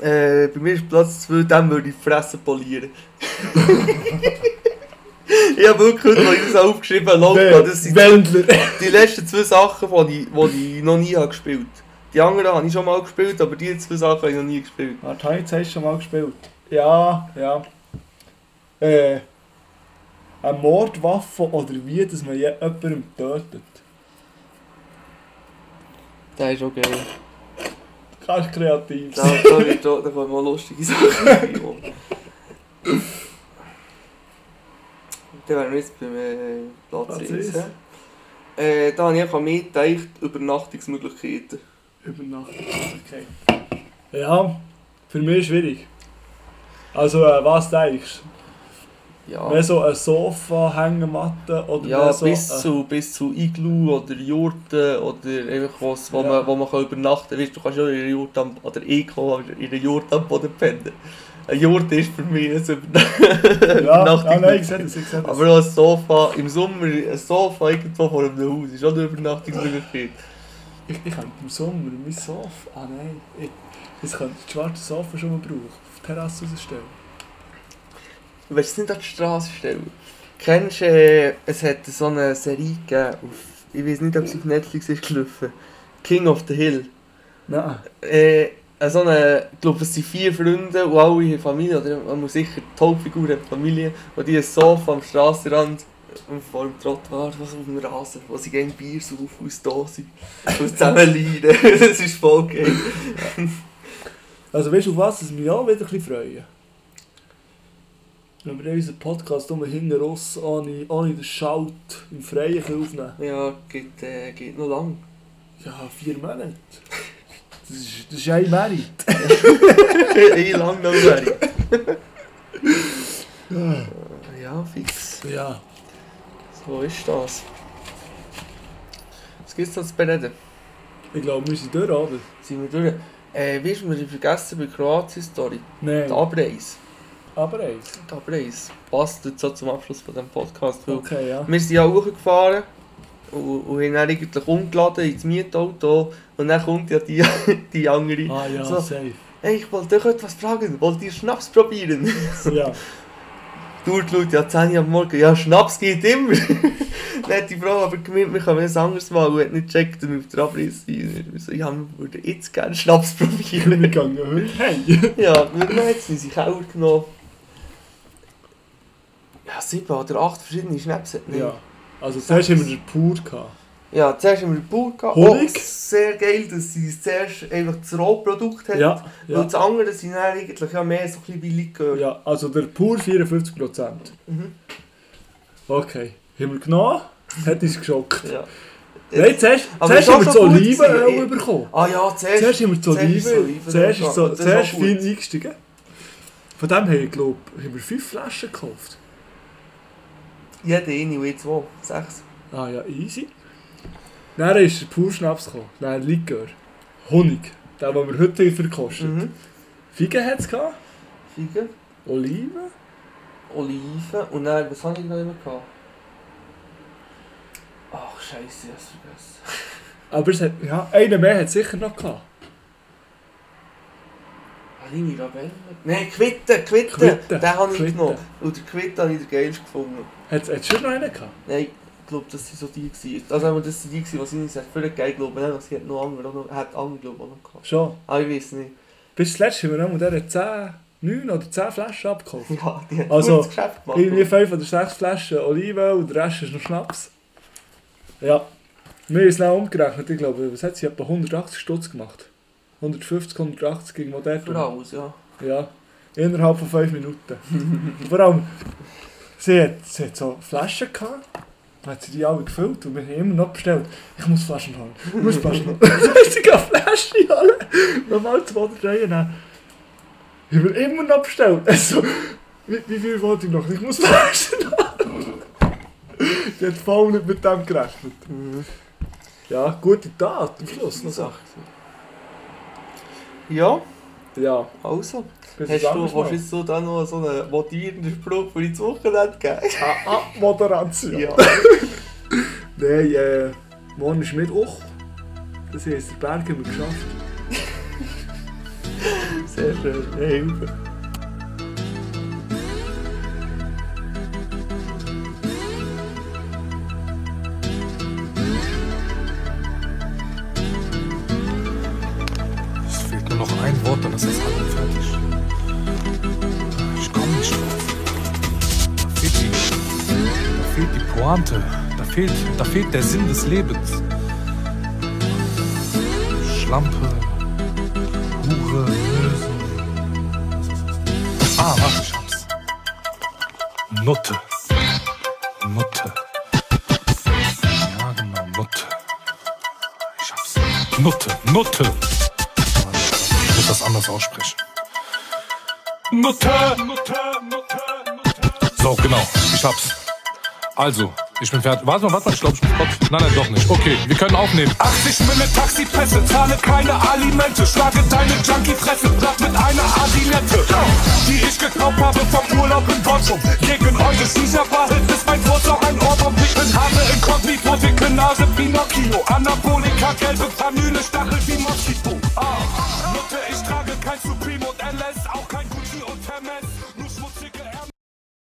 äh, bei mir ist Platz 2, dann würde ich die Fresse polieren. ich habe wirklich heute, ich das aufgeschrieben habe, das sind Wendler. die letzten zwei Sachen, die ich, die ich noch nie habe gespielt habe. Die anderen habe ich schon mal gespielt, aber die zwei Sachen habe ich noch nie gespielt. Ich jetzt hast du schon mal gespielt? Ja, ja. Äh, eine Mordwaffe oder wie, dass man je- jemanden tötet. Das ist okay. Du kannst kreativ Da, sein. da, wird, da, da kommen lustige Sachen rein. [LAUGHS] Dann wären wir jetzt beim äh, Platz Platz 1. eins. Äh, da habe ich einfach mitgedacht, Übernachtungsmöglichkeiten. Okay. Ja, für mich schwierig. Also, äh, was denkst Ja, Mehr so ein Sofa, Hängematte oder ja so bis, ein- zu, bis zu Iglu oder Jurten oder einfach was, wo, Ja. man, wo man kann übernachten kann. Weißt, du kannst ja in einer Jurte am, oder ich kann in einer Jurte am Boden pennen. Eine Jurte ist für mich ein Überna [LAUGHS] Ja, Übernachtung. ja, nein, ich sehe das, ich sehe das. Aber auch ein Sofa, im Sommer ein Sofa irgendwo vor einem Haus ist auch eine Übernachtungsmöglichkeit. Ich, ich könnte im Sommer mein Sofa. Ah nein. Ich, ich könnte das schwarze Sofa schon mal brauchen. Auf die Terrasse rausstellen. Du willst es nicht an die Straße stellen. Kennst du, äh, es hat so eine Serie gegeben, auf, ich weiß nicht, ob es auf Netflix ist gelaufen. King of the Hill. Nein. Äh, so eine, ich glaube, es sind vier Freunde und alle haben Familie, oder man muss sicher die Hauptfigur hat Familie, und die ein Sofa am Strassenrand und vor dem Trottoir, was auf dem Rasen, wo sie gerne Bier saufen aus Dose und zusammen leiden. [LAUGHS] das ist voll geil. Also weißt du, auf was es mich auch wieder ein bisschen freuen? Wenn wir unseren Podcast um hinten raus ohne, ohne den Schalt im Freien aufnehmen Ja, geht, äh, geht noch lang. Ja, vier Monate. Das ist, das ist ein Merit. Ey, lang noch wäre. Ja, fix. Ja. So ist das. Was gibt es da zu bereden? Ich glaube, wir sind durch, oder? Sind wir durch? Äh, weißt du, wir haben vergessen bei Kroatien-Story. Nein. Die Abreise. Aber eins. Die Abreise. Passt jetzt so zum Abschluss von diesem Podcast. Okay, ja. Wir sind ja hochgefahren und, und haben dann eigentlich umgeladen ins Mietauto. Und dann kommt ja die, [LAUGHS] die andere. Ah ja, So. safe. Hey, ich wollte euch etwas fragen. Wollt ihr Schnaps probieren? [LAUGHS] Ja. Durchgeschaut, ja 10 Uhr am Morgen. Ja, Schnaps geht immer. [LAUGHS] dann hat die Frau aber gemeint, wir können es anders machen und hat nicht gecheckt, wir auf der Abriss sind. Wir so, ja, wir würden jetzt gerne Schnaps probieren. Wir gehen heute. Ja, wir haben jetzt in seinen Keller genommen. Ja, sieben oder acht verschiedene Schnaps. hat. Ja. Also zuerst haben wir den pur gehabt. Ja, zuerst haben wir den gehabt. Honig? Oh, sehr geil, dass sie zuerst einfach das Rohprodukt hat. Ja, ja. das andere sind dann eigentlich ja mehr so ein bisschen wie Likör. Ja, also der pur 54%. Mhm. Okay. Haben wir genommen, hat uns geschockt. ja. Nein, zuerst, zuerst haben wir auch das Olivenöl gewesen. bekommen. Ah ja, zuerst. Zuerst haben wir das zuerst Olivenöl zuerst zuerst auch fein eingestiegen. Von dem haben wir, glaub, haben wir fünf Flaschen gekauft. Jeder eine und ich zwei. Sechs. Ah ja, easy. Dann ist der pur Schnaps gekommen. Dann Likör. Honig. Den, den wir heute verkostet. Mhm. Figen hat es gehabt. Feigen, Oliven. Oliven und dann, was habe ich noch immer gehabt? Ach, Scheiße, ich hab's vergessen. Aber es hat, ja, einen mehr hat es sicher noch gehabt. Ich Mirabelle? Nein, Quitte, Quitte. Quitte, Den habe ich Quitte. genommen. Und der Quitte habe ich den geilsten gefunden. Hat es schon noch einen gehabt? Nein, ich glaube, das waren so die. Gewesen. Also, das sind die, gewesen, was ich nicht den geil glaube, nein, sie hat noch andere, noch, hat andere, glaube ich, noch gehabt. Schon. Ah, ich weiß nicht. Bis zuletzt haben wir noch mal diese 10, 9 oder 10 Flaschen abgekauft. [LAUGHS] Ja, die hat Also, gutes Geschäft gemacht. Irgendwie 5 oder 6 Flaschen Oliven und der Rest ist noch Schnaps. Ja. Wir haben es dann umgerechnet, ich glaube, was hat sie? Etwa 180 Stutz gemacht. 150, 180 gegen Modell. Für alles, ja. Ja. Innerhalb von 5 Minuten. Vor allem, sie hat, sie hat so Flaschen gehabt. Dann hat sie die alle gefüllt und wir haben immer noch bestellt. Ich muss Flaschen holen. Ich muss Flaschen holen. [LAUGHS] sie gehen Flaschen holen. Nochmal zwei oder drei nehmen. Haben wir immer noch bestellt. Also, wie, wie viel wollte ich noch? Ich muss Flaschen holen. Die hat voll nicht mit dem gerechnet. Ja, gute Tat am Schluss. Noch so. Ja, Ja, also. bis Hast du, willst du jetzt so dann noch so einen motivierenden Spruch für ins Wochenende geben? Ah, ah, Moderation. Ja. [LAUGHS] Nein, äh, morgen ist Mittwoch. Das heisst, der Berg haben wir geschafft. [LAUGHS] Sehr schön. Hey, Hilfe. Pointe. Da fehlt, da fehlt der Sinn des Lebens. Schlampe, Hure, Möse. Was ist das? Ah, warte, ich hab's. Nutte. Nutte. Ja, genau, Nutte. Ich hab's. Nutte, Nutte. Ich muss das anders aussprechen. Nutte, Nutte, Nutte, Nutte. So, genau. Ich hab's. Also, ich bin fertig. Warte mal, warte mal, ich glaube, ich bin Kopf. Nein, nein, doch nicht. Okay, wir können aufnehmen. 80 Mille Taxipässe, zahle keine Alimente. Schlage deine Junkie-Fresse, blatt mit einer Adilette. Die ich gekauft habe vom Urlaub in Bochum. Gegen eure Shisha-Wahrheit ist mein Vorschlag ein Ort, um Ohrwurm. Ich bin Hase inkognito, dicke Nase, Pinocchio. Anabolika, gelbe Kanüle, Stachel wie Moschito. Ah, Nutte, ich trage kein Supreme und LS, auch kein Gucci und Hermes.